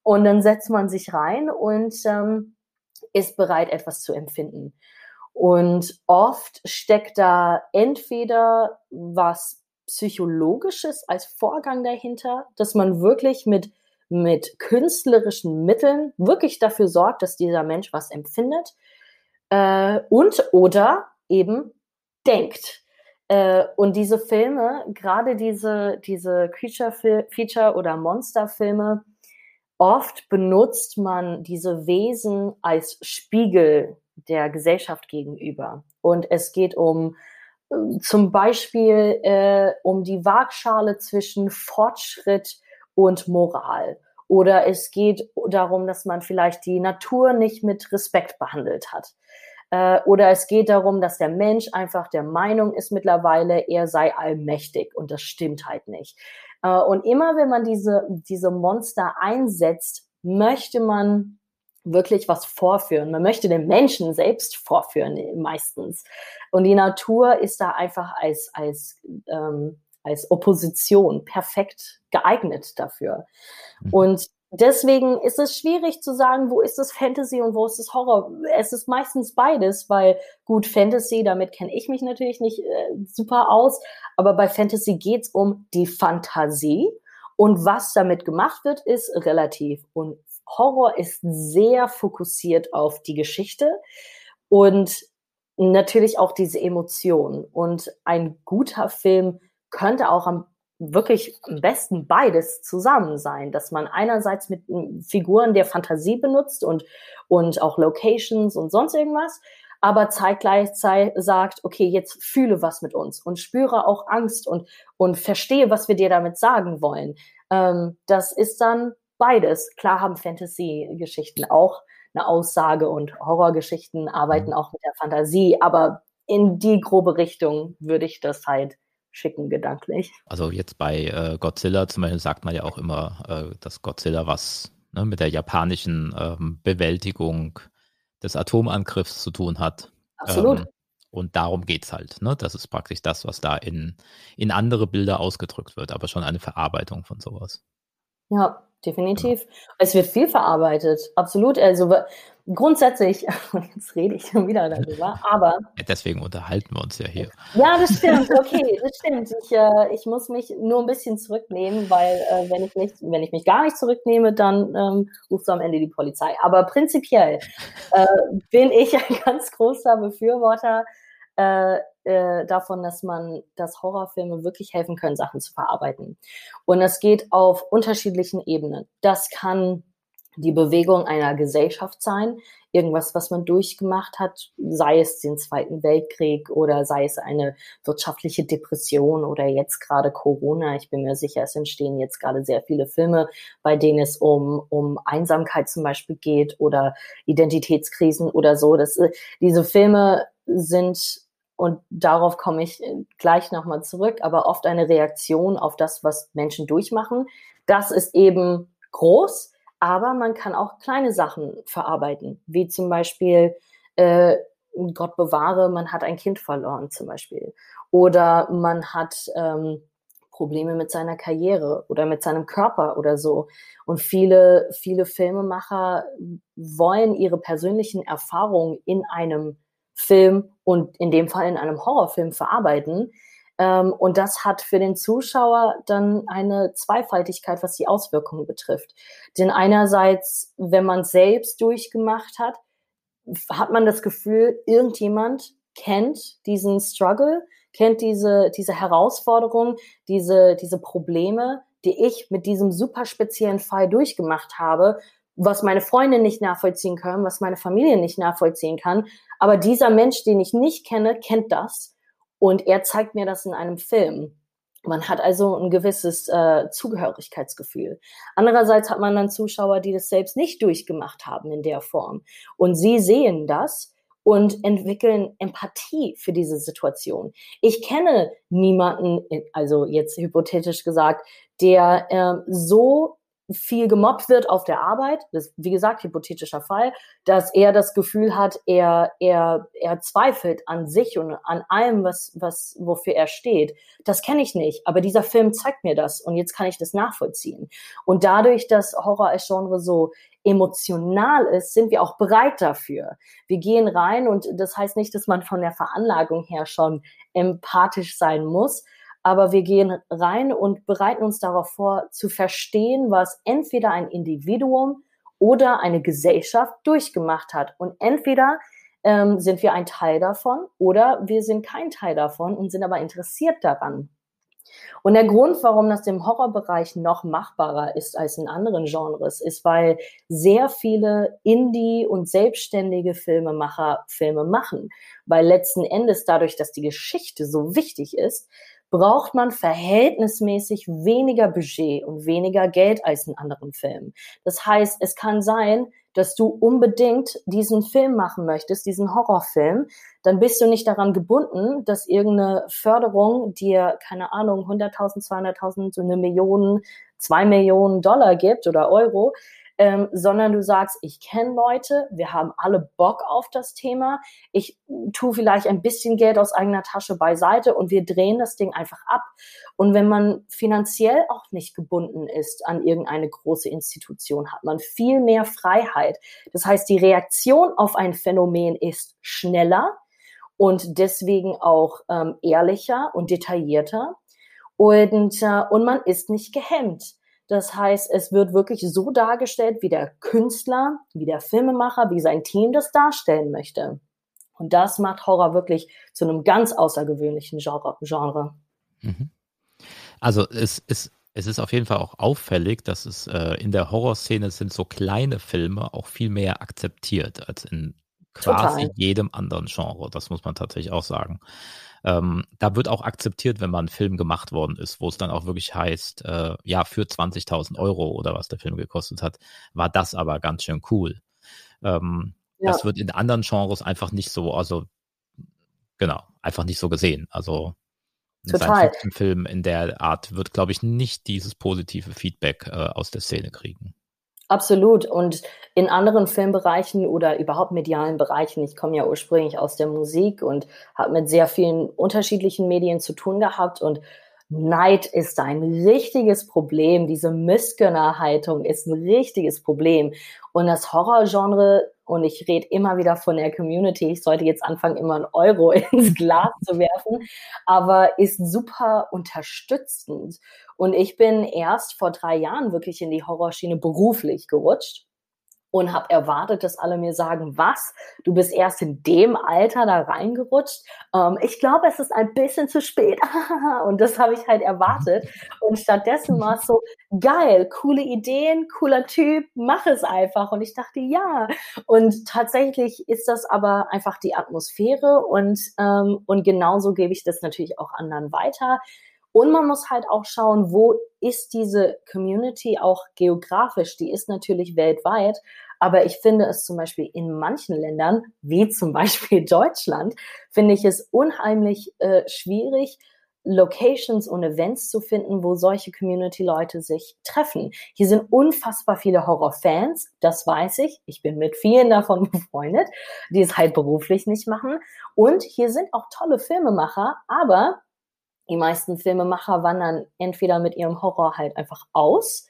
Und dann setzt man sich rein und ähm, ist bereit, etwas zu empfinden. Und oft steckt da entweder was Psychologisches als Vorgang dahinter, dass man wirklich mit mit künstlerischen Mitteln wirklich dafür sorgt, dass dieser Mensch was empfindet äh, und oder eben denkt. Äh, und diese Filme, gerade diese, diese Creature-Feature- oder Monster-Filme, oft benutzt man diese Wesen als Spiegel der Gesellschaft gegenüber. Und es geht um äh, zum Beispiel äh, um die Waagschale zwischen Fortschritt und Moral. Oder es geht darum, dass man vielleicht die Natur nicht mit Respekt behandelt hat. Äh, oder es geht darum, dass der Mensch einfach der Meinung ist mittlerweile, er sei allmächtig und das stimmt halt nicht. Äh, und immer wenn man diese, diese Monster einsetzt, möchte man wirklich was vorführen. Man möchte den Menschen selbst vorführen meistens. Und die Natur ist da einfach als, als ähm, als Opposition perfekt geeignet dafür. Mhm. Und deswegen ist es schwierig zu sagen, wo ist das Fantasy und wo ist das Horror. Es ist meistens beides, weil gut, Fantasy, damit kenne ich mich natürlich nicht äh, super aus, aber bei Fantasy geht's um die Fantasie und was damit gemacht wird, ist relativ. Und Horror ist sehr fokussiert auf die Geschichte und natürlich auch diese Emotionen. Und ein guter Film könnte auch am wirklich am besten beides zusammen sein, dass man einerseits mit Figuren der Fantasie benutzt und, und auch Locations und sonst irgendwas, aber zeitgleich sagt, okay, jetzt fühle was mit uns und spüre auch Angst und, und verstehe, was wir dir damit sagen wollen. Ähm, das ist dann beides. Klar haben Fantasy-Geschichten auch eine Aussage und Horrorgeschichten arbeiten mhm. auch mit der Fantasie, aber in die grobe Richtung würde ich das halt schicken, gedanklich. Also jetzt bei äh, Godzilla zum Beispiel sagt man ja auch immer, äh, dass Godzilla was ne, mit der japanischen ähm, Bewältigung des Atomangriffs zu tun hat. Absolut. Ähm, und darum geht es halt. Ne? Das ist praktisch das, was da in, in andere Bilder ausgedrückt wird, aber schon eine Verarbeitung von sowas. Ja, definitiv. Es wird viel verarbeitet, absolut. Also grundsätzlich, und jetzt rede ich schon wieder darüber, aber. Ja, deswegen unterhalten wir uns ja hier. Ja, das stimmt, okay, das stimmt. Ich, äh, ich muss mich nur ein bisschen zurücknehmen, weil äh, wenn, ich nicht, wenn ich mich gar nicht zurücknehme, dann ähm, rufst du am Ende die Polizei. Aber prinzipiell äh, bin ich ein ganz großer Befürworter äh, davon, dass man, dass Horrorfilme wirklich helfen können, Sachen zu verarbeiten. Und das geht auf unterschiedlichen Ebenen. Das kann die Bewegung einer Gesellschaft sein, irgendwas, was man durchgemacht hat, sei es den Zweiten Weltkrieg oder sei es eine wirtschaftliche Depression oder jetzt gerade Corona. Ich bin mir sicher, es entstehen jetzt gerade sehr viele Filme, bei denen es um, um Einsamkeit zum Beispiel geht oder Identitätskrisen oder so. Das, äh, diese Filme sind und darauf komme ich äh, gleich nochmal zurück, aber oft eine Reaktion auf das, was Menschen durchmachen. Das ist eben groß, aber man kann auch kleine Sachen verarbeiten, wie zum Beispiel, äh, Gott bewahre, man hat ein Kind verloren zum Beispiel. Oder man hat ähm, Probleme mit seiner Karriere oder mit seinem Körper oder so. Und viele, viele Filmemacher wollen ihre persönlichen Erfahrungen in einem Film und in dem Fall in einem Horrorfilm verarbeiten. Ähm, und das hat für den Zuschauer dann eine Zweifaltigkeit, was die Auswirkungen betrifft. Denn einerseits, wenn man selbst durchgemacht hat, hat man das Gefühl, irgendjemand kennt diesen Struggle, kennt diese, diese Herausforderung, diese, diese Probleme, die ich mit diesem super speziellen Fall durchgemacht habe was meine Freunde nicht nachvollziehen können, was meine Familie nicht nachvollziehen kann. Aber dieser Mensch, den ich nicht kenne, kennt das und er zeigt mir das in einem Film. Man hat also ein gewisses äh, Zugehörigkeitsgefühl. Andererseits hat man dann Zuschauer, die das selbst nicht durchgemacht haben in der Form. Und sie sehen das und entwickeln Empathie für diese Situation. Ich kenne niemanden, also jetzt hypothetisch gesagt, der äh, so viel gemobbt wird auf der Arbeit, das wie gesagt, hypothetischer Fall, dass er das Gefühl hat, er, er, er zweifelt an sich und an allem, was, was, wofür er steht. Das kenne ich nicht, aber dieser Film zeigt mir das und jetzt kann ich das nachvollziehen. Und dadurch, dass Horror als Genre so emotional ist, sind wir auch bereit dafür. Wir gehen rein und das heißt nicht, dass man von der Veranlagung her schon empathisch sein muss, aber wir gehen rein und bereiten uns darauf vor, zu verstehen, was entweder ein Individuum oder eine Gesellschaft durchgemacht hat. Und entweder ähm, sind wir ein Teil davon oder wir sind kein Teil davon und sind aber interessiert daran. Und der Grund, warum das im Horrorbereich noch machbarer ist als in anderen Genres, ist, weil sehr viele Indie- und selbstständige Filmemacher Filme machen. Weil letzten Endes dadurch, dass die Geschichte so wichtig ist, braucht man verhältnismäßig weniger Budget und weniger Geld als in anderen Filmen. Das heißt, es kann sein, dass du unbedingt diesen Film machen möchtest, diesen Horrorfilm, dann bist du nicht daran gebunden, dass irgendeine Förderung dir, keine Ahnung, 100.000, 200.000, so eine Million, zwei Millionen Dollar gibt oder Euro, ähm, sondern du sagst, ich kenne Leute, wir haben alle Bock auf das Thema, ich tue vielleicht ein bisschen Geld aus eigener Tasche beiseite und wir drehen das Ding einfach ab. Und wenn man finanziell auch nicht gebunden ist an irgendeine große Institution, hat man viel mehr Freiheit. Das heißt, die Reaktion auf ein Phänomen ist schneller und deswegen auch ähm, ehrlicher und detaillierter. Und, äh, und man ist nicht gehemmt. Das heißt, es wird wirklich so dargestellt, wie der Künstler, wie der Filmemacher, wie sein Team das darstellen möchte. Und das macht Horror wirklich zu einem ganz außergewöhnlichen Genre. Mhm. Also es ist, es ist auf jeden Fall auch auffällig, dass es äh, in der Horrorszene sind so kleine Filme auch viel mehr akzeptiert als in quasi Total. jedem anderen Genre. Das muss man tatsächlich auch sagen. Ähm, da wird auch akzeptiert, wenn mal ein Film gemacht worden ist, wo es dann auch wirklich heißt, äh, ja, für 20.000 Euro oder was der Film gekostet hat, war das aber ganz schön cool. Ähm, ja. Das wird in anderen Genres einfach nicht so, also genau, einfach nicht so gesehen. Also ein Film in der Art wird, glaube ich, nicht dieses positive Feedback äh, aus der Szene kriegen. Absolut. Und in anderen Filmbereichen oder überhaupt medialen Bereichen, ich komme ja ursprünglich aus der Musik und habe mit sehr vielen unterschiedlichen Medien zu tun gehabt und Neid ist ein richtiges Problem. Diese Missgönnerhaltung ist ein richtiges Problem. Und das Horrorgenre, und ich rede immer wieder von der Community, ich sollte jetzt anfangen, immer einen Euro ins Glas zu werfen, aber ist super unterstützend. Und ich bin erst vor drei Jahren wirklich in die Horrorschiene beruflich gerutscht und habe erwartet, dass alle mir sagen, was, du bist erst in dem Alter da reingerutscht. Ähm, ich glaube, es ist ein bisschen zu spät. und das habe ich halt erwartet. Und stattdessen war es so, geil, coole Ideen, cooler Typ, mach es einfach. Und ich dachte, ja. Und tatsächlich ist das aber einfach die Atmosphäre und, ähm, und genauso gebe ich das natürlich auch anderen weiter. Und man muss halt auch schauen, wo ist diese Community auch geografisch? Die ist natürlich weltweit, aber ich finde es zum Beispiel in manchen Ländern, wie zum Beispiel Deutschland, finde ich es unheimlich äh, schwierig, Locations und Events zu finden, wo solche Community-Leute sich treffen. Hier sind unfassbar viele Horrorfans, das weiß ich. Ich bin mit vielen davon befreundet, die es halt beruflich nicht machen. Und hier sind auch tolle Filmemacher, aber die meisten Filmemacher wandern entweder mit ihrem Horror halt einfach aus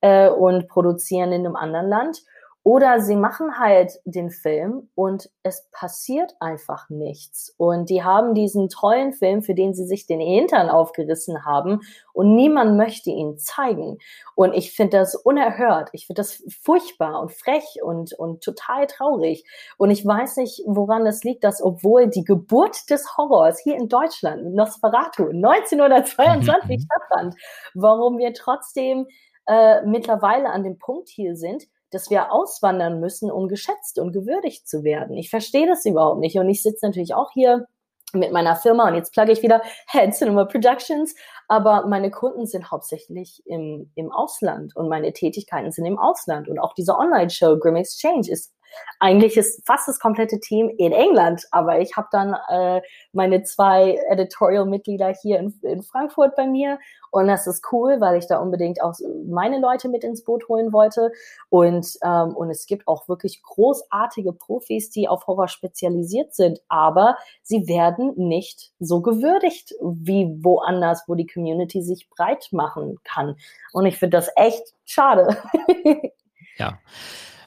äh, und produzieren in einem anderen Land oder sie machen halt den Film und es passiert einfach nichts. Und die haben diesen tollen Film, für den sie sich den Hintern aufgerissen haben und niemand möchte ihn zeigen. Und ich finde das unerhört. Ich finde das furchtbar und frech und, und total traurig. Und ich weiß nicht, woran es liegt, dass obwohl die Geburt des Horrors hier in Deutschland, Nosferatu, 1922 mhm. stattfand, warum wir trotzdem äh, mittlerweile an dem Punkt hier sind, dass wir auswandern müssen, um geschätzt und gewürdigt zu werden. Ich verstehe das überhaupt nicht. Und ich sitze natürlich auch hier mit meiner Firma und jetzt plugge ich wieder Head Cinema Productions, aber meine Kunden sind hauptsächlich im, im Ausland und meine Tätigkeiten sind im Ausland und auch diese Online-Show Grim Exchange ist eigentlich ist fast das komplette Team in England, aber ich habe dann äh, meine zwei Editorial-Mitglieder hier in, in, Frankfurt bei mir und das ist cool, weil ich da unbedingt auch meine Leute mit ins Boot holen wollte und ähm, und es gibt auch wirklich großartige Profis, die auf Horror spezialisiert sind, aber sie werden nicht so gewürdigt wie woanders, wo die Community sich breit machen kann und ich finde das echt schade. ja.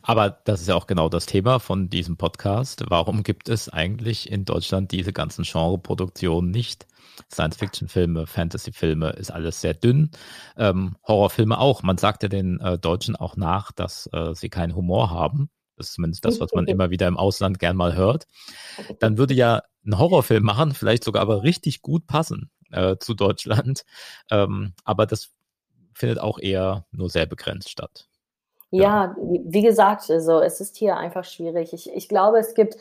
Aber das ist ja auch genau das Thema von diesem Podcast. Warum gibt es eigentlich in Deutschland diese ganzen Genreproduktionen nicht? Science-Fiction-Filme, Fantasy-Filme ist alles sehr dünn. Ähm, Horrorfilme auch. Man sagt ja den äh, Deutschen auch nach, dass äh, sie keinen Humor haben. Das ist zumindest das, was man immer wieder im Ausland gern mal hört. Dann würde ja ein Horrorfilm machen, vielleicht sogar aber richtig gut passen äh, zu Deutschland. Ähm, aber das findet auch eher nur sehr begrenzt statt. Ja, wie gesagt, also es ist hier einfach schwierig. Ich, ich glaube, es gibt,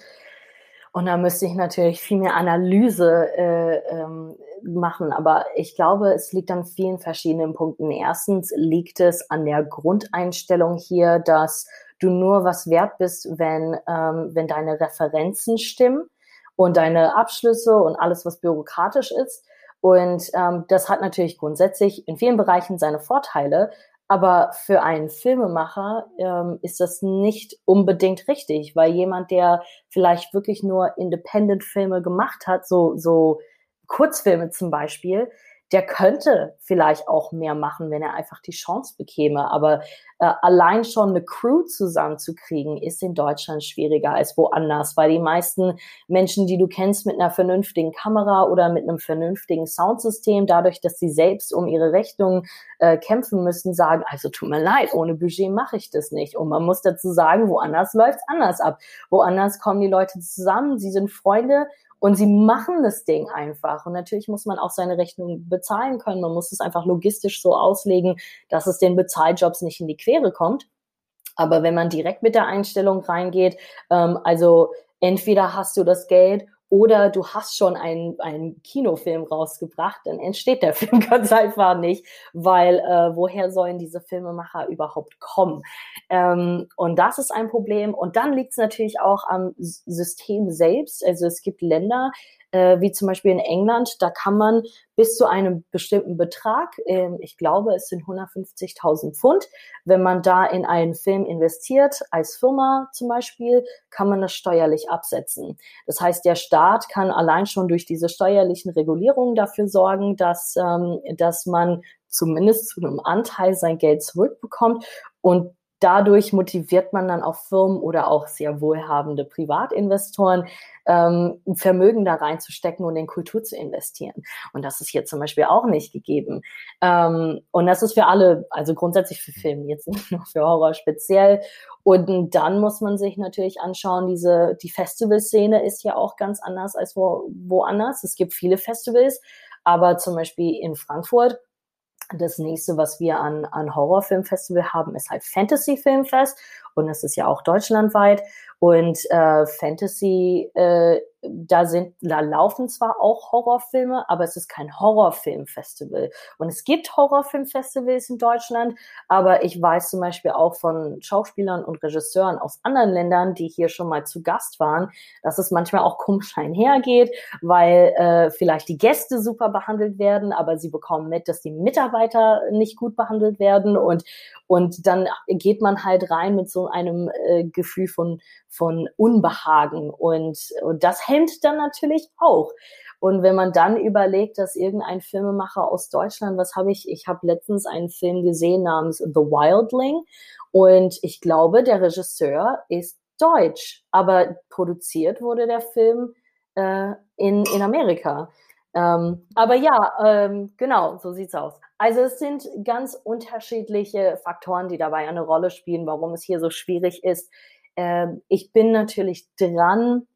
und da müsste ich natürlich viel mehr Analyse äh, ähm, machen, aber ich glaube, es liegt an vielen verschiedenen Punkten. Erstens liegt es an der Grundeinstellung hier, dass du nur was wert bist, wenn, ähm, wenn deine Referenzen stimmen und deine Abschlüsse und alles, was bürokratisch ist. Und ähm, das hat natürlich grundsätzlich in vielen Bereichen seine Vorteile, Aber für einen Filmemacher ähm, ist das nicht unbedingt richtig, weil jemand, der vielleicht wirklich nur Independent-Filme gemacht hat, so, so Kurzfilme zum Beispiel, der könnte vielleicht auch mehr machen, wenn er einfach die Chance bekäme. Aber äh, allein schon eine Crew zusammenzukriegen, ist in Deutschland schwieriger als woanders, weil die meisten Menschen, die du kennst mit einer vernünftigen Kamera oder mit einem vernünftigen Soundsystem, dadurch, dass sie selbst um ihre Rechnung äh, kämpfen müssen, sagen, also tut mir leid, ohne Budget mache ich das nicht. Und man muss dazu sagen, woanders läuft's anders ab. Woanders kommen die Leute zusammen, sie sind Freunde und sie machen das Ding einfach. Und natürlich muss man auch seine Rechnung bezahlen können. Man muss es einfach logistisch so auslegen, dass es den Bezahljobs nicht in die Quere kommt. Aber wenn man direkt mit der Einstellung reingeht, ähm, also entweder hast du das Geld oder du hast schon einen, einen Kinofilm rausgebracht, dann entsteht der Film ganz einfach nicht, weil äh, woher sollen diese Filmemacher überhaupt kommen? Ähm, und das ist ein Problem. Und dann liegt es natürlich auch am System selbst. Also es gibt Länder, äh, wie zum Beispiel in England, da kann man bis zu einem bestimmten Betrag, äh, ich glaube, es sind 150.000 Pfund, wenn man da in einen Film investiert, als Firma zum Beispiel, kann man das steuerlich absetzen. Das heißt, der Staat kann allein schon durch diese steuerlichen Regulierungen dafür sorgen, dass, ähm, dass man zumindest zu einem Anteil sein Geld zurückbekommt. Und dadurch motiviert man dann auch Firmen oder auch sehr wohlhabende Privatinvestoren, ähm, Vermögen da reinzustecken und in Kultur zu investieren. Und das ist hier zum Beispiel auch nicht gegeben. Ähm, und das ist für alle, also grundsätzlich für Filme, jetzt nicht nur für Horror speziell. Und dann muss man sich natürlich anschauen, diese, die Festivalszene ist ja auch ganz anders als wo, woanders. Es gibt viele Festivals, aber zum Beispiel in Frankfurt das nächste, was wir an, an Horrorfilmfestival haben, ist halt Fantasy Filmfest und das ist ja auch deutschlandweit. Und äh, Fantasy, äh, da sind, da laufen zwar auch Horrorfilme, aber es ist kein Horrorfilmfestival. Und es gibt Horrorfilmfestivals in Deutschland, aber ich weiß zum Beispiel auch von Schauspielern und Regisseuren aus anderen Ländern, die hier schon mal zu Gast waren, dass es manchmal auch komisch einhergeht, weil äh, vielleicht die Gäste super behandelt werden, aber sie bekommen mit, dass die Mitarbeiter nicht gut behandelt werden und und dann geht man halt rein mit so einem äh, Gefühl von, von Unbehagen. Und, und das hemmt dann natürlich auch. Und wenn man dann überlegt, dass irgendein Filmemacher aus Deutschland, was habe ich, ich habe letztens einen Film gesehen namens The Wildling und ich glaube, der Regisseur ist deutsch, aber produziert wurde der Film äh, in, in Amerika. Ähm, aber ja, ähm, genau, so sieht's aus. Also es sind ganz unterschiedliche Faktoren, die dabei eine Rolle spielen, warum es hier so schwierig ist. Ähm, ich bin natürlich dran,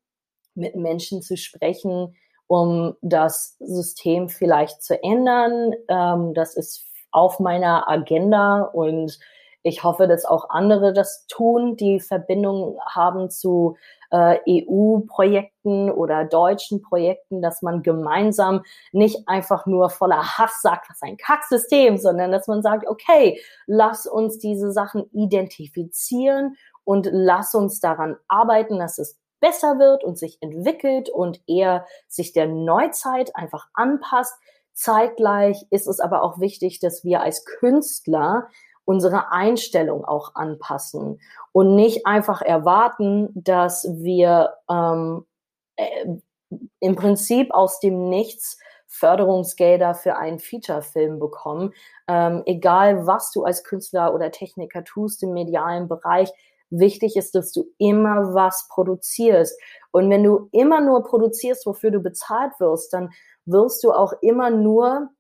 mit Menschen zu sprechen, um das System vielleicht zu ändern. Ähm, das ist auf meiner Agenda und ich hoffe, dass auch andere das tun, die Verbindung haben zu äh, EU-Projekten oder deutschen Projekten, dass man gemeinsam nicht einfach nur voller Hass sagt, was ein Kacksystem, sondern dass man sagt, okay, lass uns diese Sachen identifizieren und lass uns daran arbeiten, dass es besser wird und sich entwickelt und eher sich der Neuzeit einfach anpasst. Zeitgleich ist es aber auch wichtig, dass wir als Künstler unsere Einstellung auch anpassen und nicht einfach erwarten, dass wir ähm, äh, im Prinzip aus dem Nichts Förderungsgelder für einen Featurefilm bekommen. Ähm, egal, was du als Künstler oder Techniker tust im medialen Bereich, wichtig ist, dass du immer was produzierst. Und wenn du immer nur produzierst, wofür du bezahlt wirst, dann wirst du auch immer nur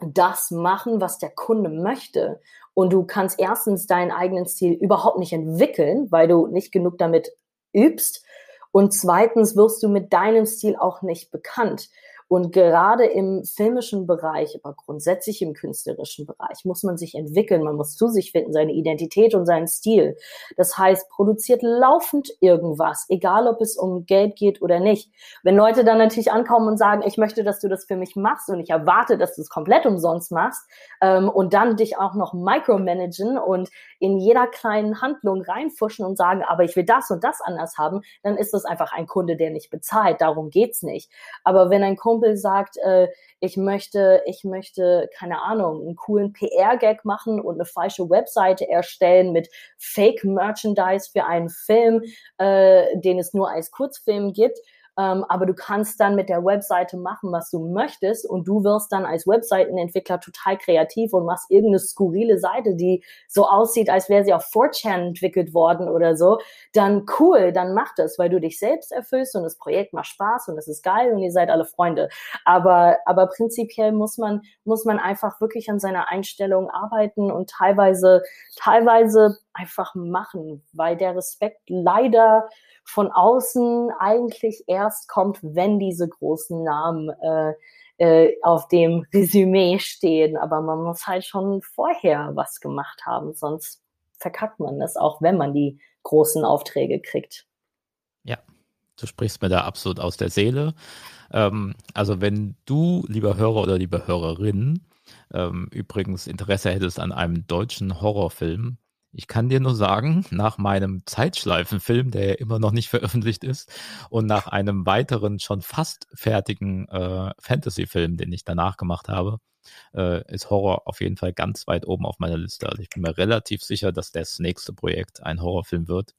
das machen, was der Kunde möchte. Und du kannst erstens deinen eigenen Stil überhaupt nicht entwickeln, weil du nicht genug damit übst. Und zweitens wirst du mit deinem Stil auch nicht bekannt. Und gerade im filmischen Bereich, aber grundsätzlich im künstlerischen Bereich, muss man sich entwickeln, man muss zu sich finden, seine Identität und seinen Stil. Das heißt, produziert laufend irgendwas, egal ob es um Geld geht oder nicht. Wenn Leute dann natürlich ankommen und sagen, ich möchte, dass du das für mich machst und ich erwarte, dass du es komplett umsonst machst ähm, und dann dich auch noch micromanagen und in jeder kleinen Handlung reinfuschen und sagen, aber ich will das und das anders haben, dann ist das einfach ein Kunde, der nicht bezahlt. Darum geht's nicht. Aber wenn ein Kumpel Kumpel sagt, äh, ich möchte, ich möchte, keine Ahnung, einen coolen PR-Gag machen und eine falsche Webseite erstellen mit Fake-Merchandise für einen Film, äh, den es nur als Kurzfilm gibt ähm, aber du kannst dann mit der Webseite machen, was du möchtest und du wirst dann als Webseitenentwickler total kreativ und machst irgendeine skurrile Seite, die so aussieht, als wäre sie auf 4chan entwickelt worden oder so, dann cool, dann mach das, weil du dich selbst erfüllst und das Projekt macht Spaß und es ist geil und ihr seid alle Freunde. Aber, aber prinzipiell muss man, muss man einfach wirklich an seiner Einstellung arbeiten und teilweise, teilweise einfach machen, weil der Respekt leider von außen eigentlich erst kommt, wenn diese großen Namen äh, äh, auf dem Resümee stehen. Aber man muss halt schon vorher was gemacht haben, sonst verkackt man das, auch wenn man die großen Aufträge kriegt. Ja, du sprichst mir da absolut aus der Seele. Ähm, also wenn du, lieber Hörer oder liebe Hörerin, ähm, übrigens Interesse hättest an einem deutschen Horrorfilm, ich kann dir nur sagen, nach meinem Zeitschleifenfilm, der ja immer noch nicht veröffentlicht ist, und nach einem weiteren schon fast fertigen äh, Fantasy-Film, den ich danach gemacht habe, äh, ist Horror auf jeden Fall ganz weit oben auf meiner Liste. Also ich bin mir relativ sicher, dass das nächste Projekt ein Horrorfilm wird.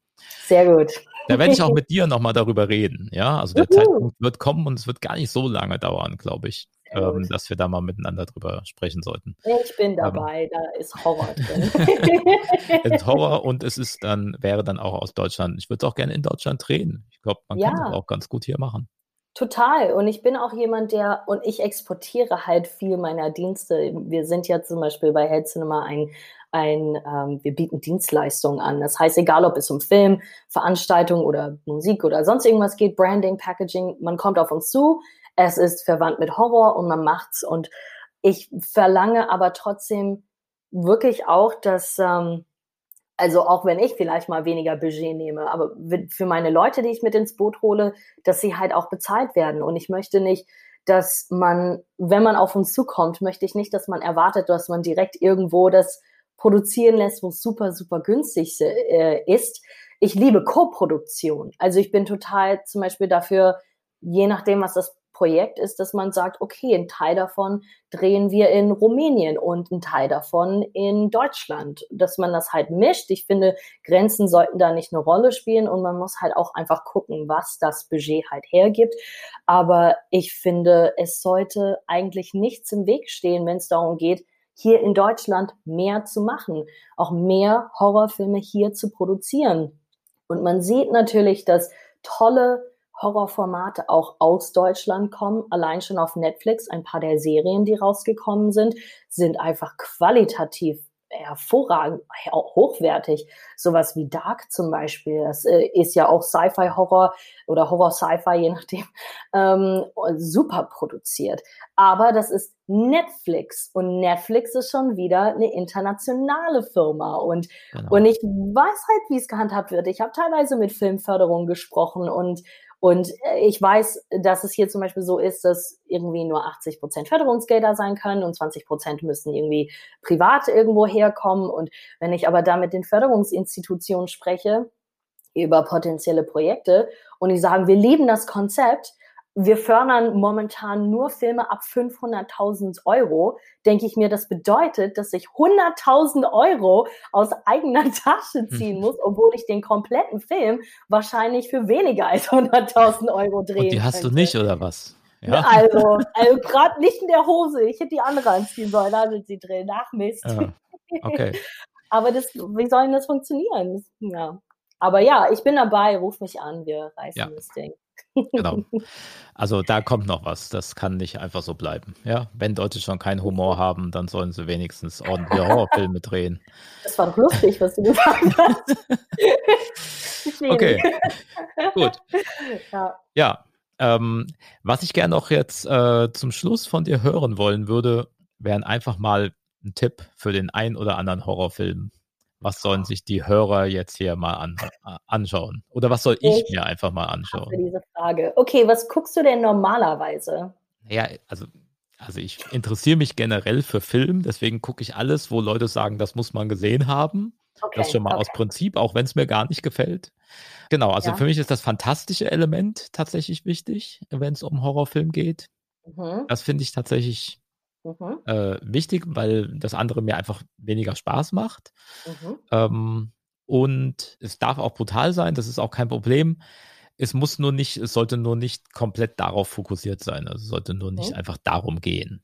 Sehr gut. Da werde ich auch mit dir nochmal darüber reden. Ja, also der uh Zeitpunkt wird kommen und es wird gar nicht so lange dauern, glaube ich ähm, dass wir da mal miteinander drüber sprechen sollten. Ich bin ähm, dabei, ähm, da ist Horror drin. es ist Horror und es ist dann, wäre dann auch aus Deutschland. Ich würde es auch gerne in Deutschland drehen. Ich glaube, man ja. kann das auch ganz gut hier machen. Total. Und ich bin auch jemand, der, und ich exportiere halt viel meiner Dienste. Wir sind ja zum Beispiel bei Head Cinema ein, ein ähm, wir bieten Dienstleistungen an. Das heißt, egal ob es um Film, Veranstaltung oder Musik oder sonst irgendwas geht, Branding, Packaging, man kommt auf uns zu, es ist verwandt mit Horror und man macht's. Und ich verlange aber trotzdem wirklich auch, dass, ähm, also auch wenn ich vielleicht mal weniger Budget nehme, aber für meine Leute, die ich mit ins Boot hole, dass sie halt auch bezahlt werden. Und ich möchte nicht, dass man, wenn man auf uns zukommt, möchte ich nicht, dass man erwartet, dass man direkt irgendwo das produzieren lässt, wo es super, super günstig äh, ist. Ich liebe Co-Produktion. Also ich bin total zum Beispiel dafür, je nachdem, was das Projekt ist, dass man sagt, okay, ein Teil davon drehen wir in Rumänien und ein Teil davon in Deutschland, dass man das halt mischt. Ich finde, Grenzen sollten da nicht eine Rolle spielen und man muss halt auch einfach gucken, was das Budget halt hergibt. Aber ich finde, es sollte eigentlich nichts im Weg stehen, wenn es darum geht, hier in Deutschland mehr zu machen, auch mehr Horrorfilme hier zu produzieren. Und man sieht natürlich, dass tolle Horrorformate auch aus Deutschland kommen. Allein schon auf Netflix, ein paar der Serien, die rausgekommen sind, sind einfach qualitativ hervorragend, hochwertig. Sowas wie Dark zum Beispiel, das äh, ist ja auch Sci-Fi-Horror oder Horror-Sci-Fi, je nachdem, ähm, super produziert. Aber das ist Netflix und Netflix ist schon wieder eine internationale Firma und, genau. und ich weiß halt, wie es gehandhabt wird. Ich habe teilweise mit Filmförderung gesprochen und und äh, ich weiß, dass es hier zum Beispiel so ist, dass irgendwie nur 80 Prozent Förderungsgelder sein können und 20 Prozent müssen irgendwie privat irgendwo herkommen. Und wenn ich aber da mit den Förderungsinstitutionen spreche über potenzielle Projekte und die sagen, wir lieben das Konzept, wir fördern momentan nur Filme ab 500.000 Euro, denke ich mir, das bedeutet, dass ich 100.000 Euro aus eigener Tasche ziehen hm. muss, obwohl ich den kompletten Film wahrscheinlich für weniger als 100.000 Euro drehen Und die hast könnte. du nicht, oder was? Ja. Also, also gerade nicht in der Hose. Ich hätte die andere anziehen sollen, da sind sie drin. Nach Mist. Ja. Okay. Aber das, wie soll denn das funktionieren? Ja. Aber ja, ich bin dabei, ruf mich an, wir reißen ja. das Ding. Genau. Also da kommt noch was. Das kann nicht einfach so bleiben. Ja, wenn Deutsche schon keinen Humor haben, dann sollen sie wenigstens ordentliche Horrorfilme drehen. Das war doch lustig, was du gesagt hast. okay. Gut. Ja. ja ähm, was ich gerne noch jetzt äh, zum Schluss von dir hören wollen würde, wären einfach mal ein Tipp für den ein oder anderen Horrorfilm, was sollen sich die Hörer jetzt hier mal an, äh, anschauen? Oder was soll ich, ich mir einfach mal anschauen? Diese Frage. Okay, was guckst du denn normalerweise? Ja, also, also ich interessiere mich generell für Film, deswegen gucke ich alles, wo Leute sagen, das muss man gesehen haben. Okay, das schon mal okay. aus Prinzip, auch wenn es mir gar nicht gefällt. Genau, also ja. für mich ist das fantastische Element tatsächlich wichtig, wenn es um Horrorfilm geht. Mhm. Das finde ich tatsächlich mhm. äh, wichtig, weil das andere mir einfach weniger Spaß macht. Mhm. Ähm, und es darf auch brutal sein, das ist auch kein Problem. Es muss nur nicht, es sollte nur nicht komplett darauf fokussiert sein. Also es sollte nur nicht mhm. einfach darum gehen.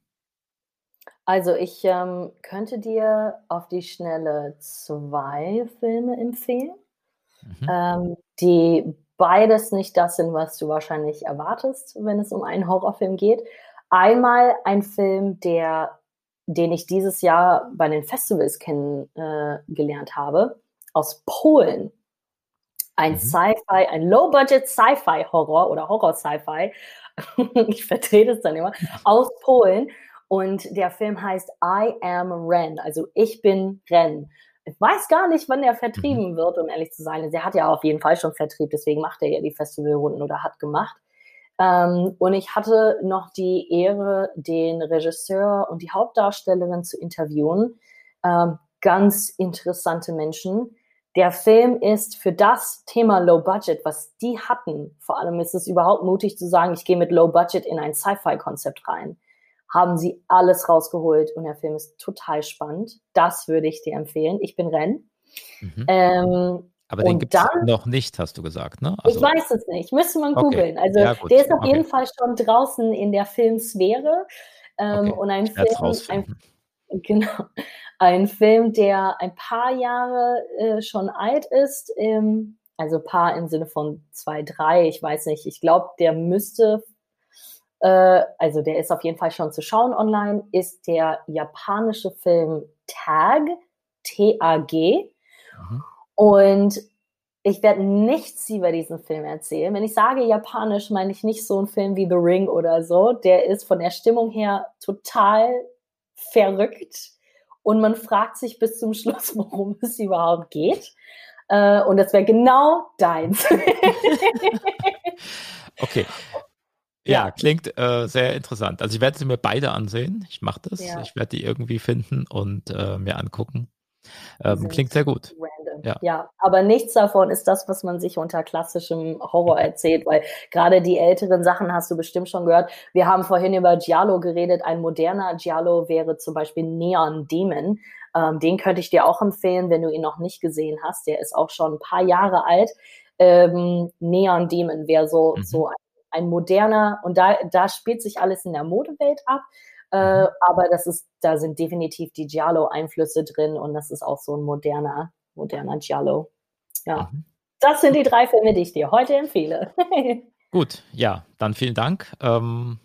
Also ich ähm, könnte dir auf die Schnelle zwei Filme empfehlen, mhm. ähm, die beides nicht das sind, was du wahrscheinlich erwartest, wenn es um einen Horrorfilm geht. Einmal ein Film, der, den ich dieses Jahr bei den Festivals kennengelernt äh, habe, aus Polen. Ein mhm. Sci-Fi, ein Low-Budget Sci-Fi-Horror oder Horror-Sci-Fi. ich vertrete es dann immer, aus Polen. Und der Film heißt I Am Ren, also ich bin Ren. Ich weiß gar nicht, wann der vertrieben mhm. wird, um ehrlich zu sein. Er hat ja auf jeden Fall schon Vertrieb, deswegen macht er ja die Festivalrunden oder hat gemacht. Ähm, und ich hatte noch die Ehre, den Regisseur und die Hauptdarstellerin zu interviewen. Ähm, ganz interessante Menschen. Der Film ist für das Thema Low Budget, was die hatten, vor allem ist es überhaupt mutig zu sagen, ich gehe mit Low Budget in ein Sci-Fi-Konzept rein haben sie alles rausgeholt und der Film ist total spannend. Das würde ich dir empfehlen. Ich bin Ren. Mhm. Ähm, aber den gibt es noch nicht, hast du gesagt, ne? Also, ich weiß es nicht. Müsste man googeln. Okay. Also ja, der ist auf okay. jeden Fall schon draußen in der Filmsphäre. Ähm, okay. Und ein Film, ein, genau, ein Film, der ein paar Jahre äh, schon alt ist. Ähm, also paar im Sinne von zwei, drei, ich weiß nicht. Ich glaube, der müsste äh, also der ist auf jeden Fall schon zu schauen online, ist der japanische Film Tag, T-A-G. Mhm. Und ich werde nichts über diesen Film erzählen. Wenn ich sage japanisch, meine ich nicht so einen Film wie The Ring oder so. Der ist von der Stimmung her total verrückt. Und man fragt sich bis zum Schluss, worum es überhaupt geht. Äh, und das wäre genau deins. okay. Ja, klingt äh, sehr interessant. Also ich werde sie mir beide ansehen. Ich mache das. Ja. Ich werde die irgendwie finden und äh, mir angucken. Ähm, klingt sehr gut. Ja. ja, aber nichts davon ist das, was man sich unter klassischem Horror erzählt, weil gerade die älteren Sachen hast du bestimmt schon gehört. Wir haben vorhin über Giallo geredet. Ein moderner Giallo wäre zum Beispiel Neon Demon. Ähm, den könnte ich dir auch empfehlen, wenn du ihn noch nicht gesehen hast. Der ist auch schon ein paar Jahre alt. Ähm, Neon Demon wäre so, mhm. so ein ein moderner, und da, da spielt sich alles in der Modewelt ab. Äh, mhm. aber das ist, da sind definitiv die Giallo-Einflüsse drin und das ist auch so ein moderner, moderner Giallo. Ja. Mhm. Das sind die drei Filme, die ich dir heute empfehle. Gut, ja, dann vielen Dank. Ähm,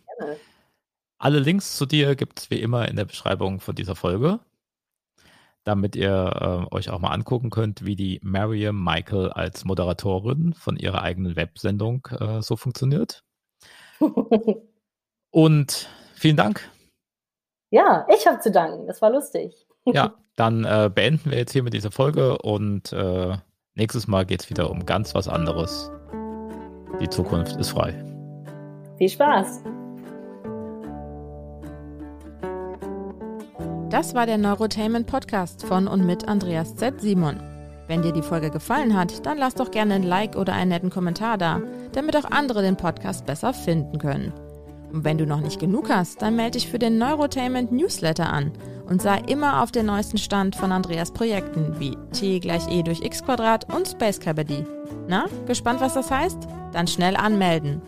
alle Links zu dir gibt es wie immer in der Beschreibung von dieser Folge damit ihr äh, euch auch mal angucken könnt, wie die Mariam Michael als Moderatorin von ihrer eigenen Websendung äh, so funktioniert. Und vielen Dank. Ja, ich habe zu danken. Das war lustig. Ja, dann äh, beenden wir jetzt hier mit dieser Folge und äh, nächstes Mal geht es wieder um ganz was anderes. Die Zukunft ist frei. Viel Spaß. Das war der Neurotainment Podcast von und mit Andreas Z. Simon. Wenn dir die Folge gefallen hat, dann lass doch gerne ein Like oder einen netten Kommentar da, damit auch andere den Podcast besser finden können. Und wenn du noch nicht genug hast, dann melde dich für den Neurotainment Newsletter an und sei immer auf den neuesten Stand von Andreas Projekten wie T gleich E durch X Quadrat und Space Cabody. Na, gespannt, was das heißt? Dann schnell anmelden.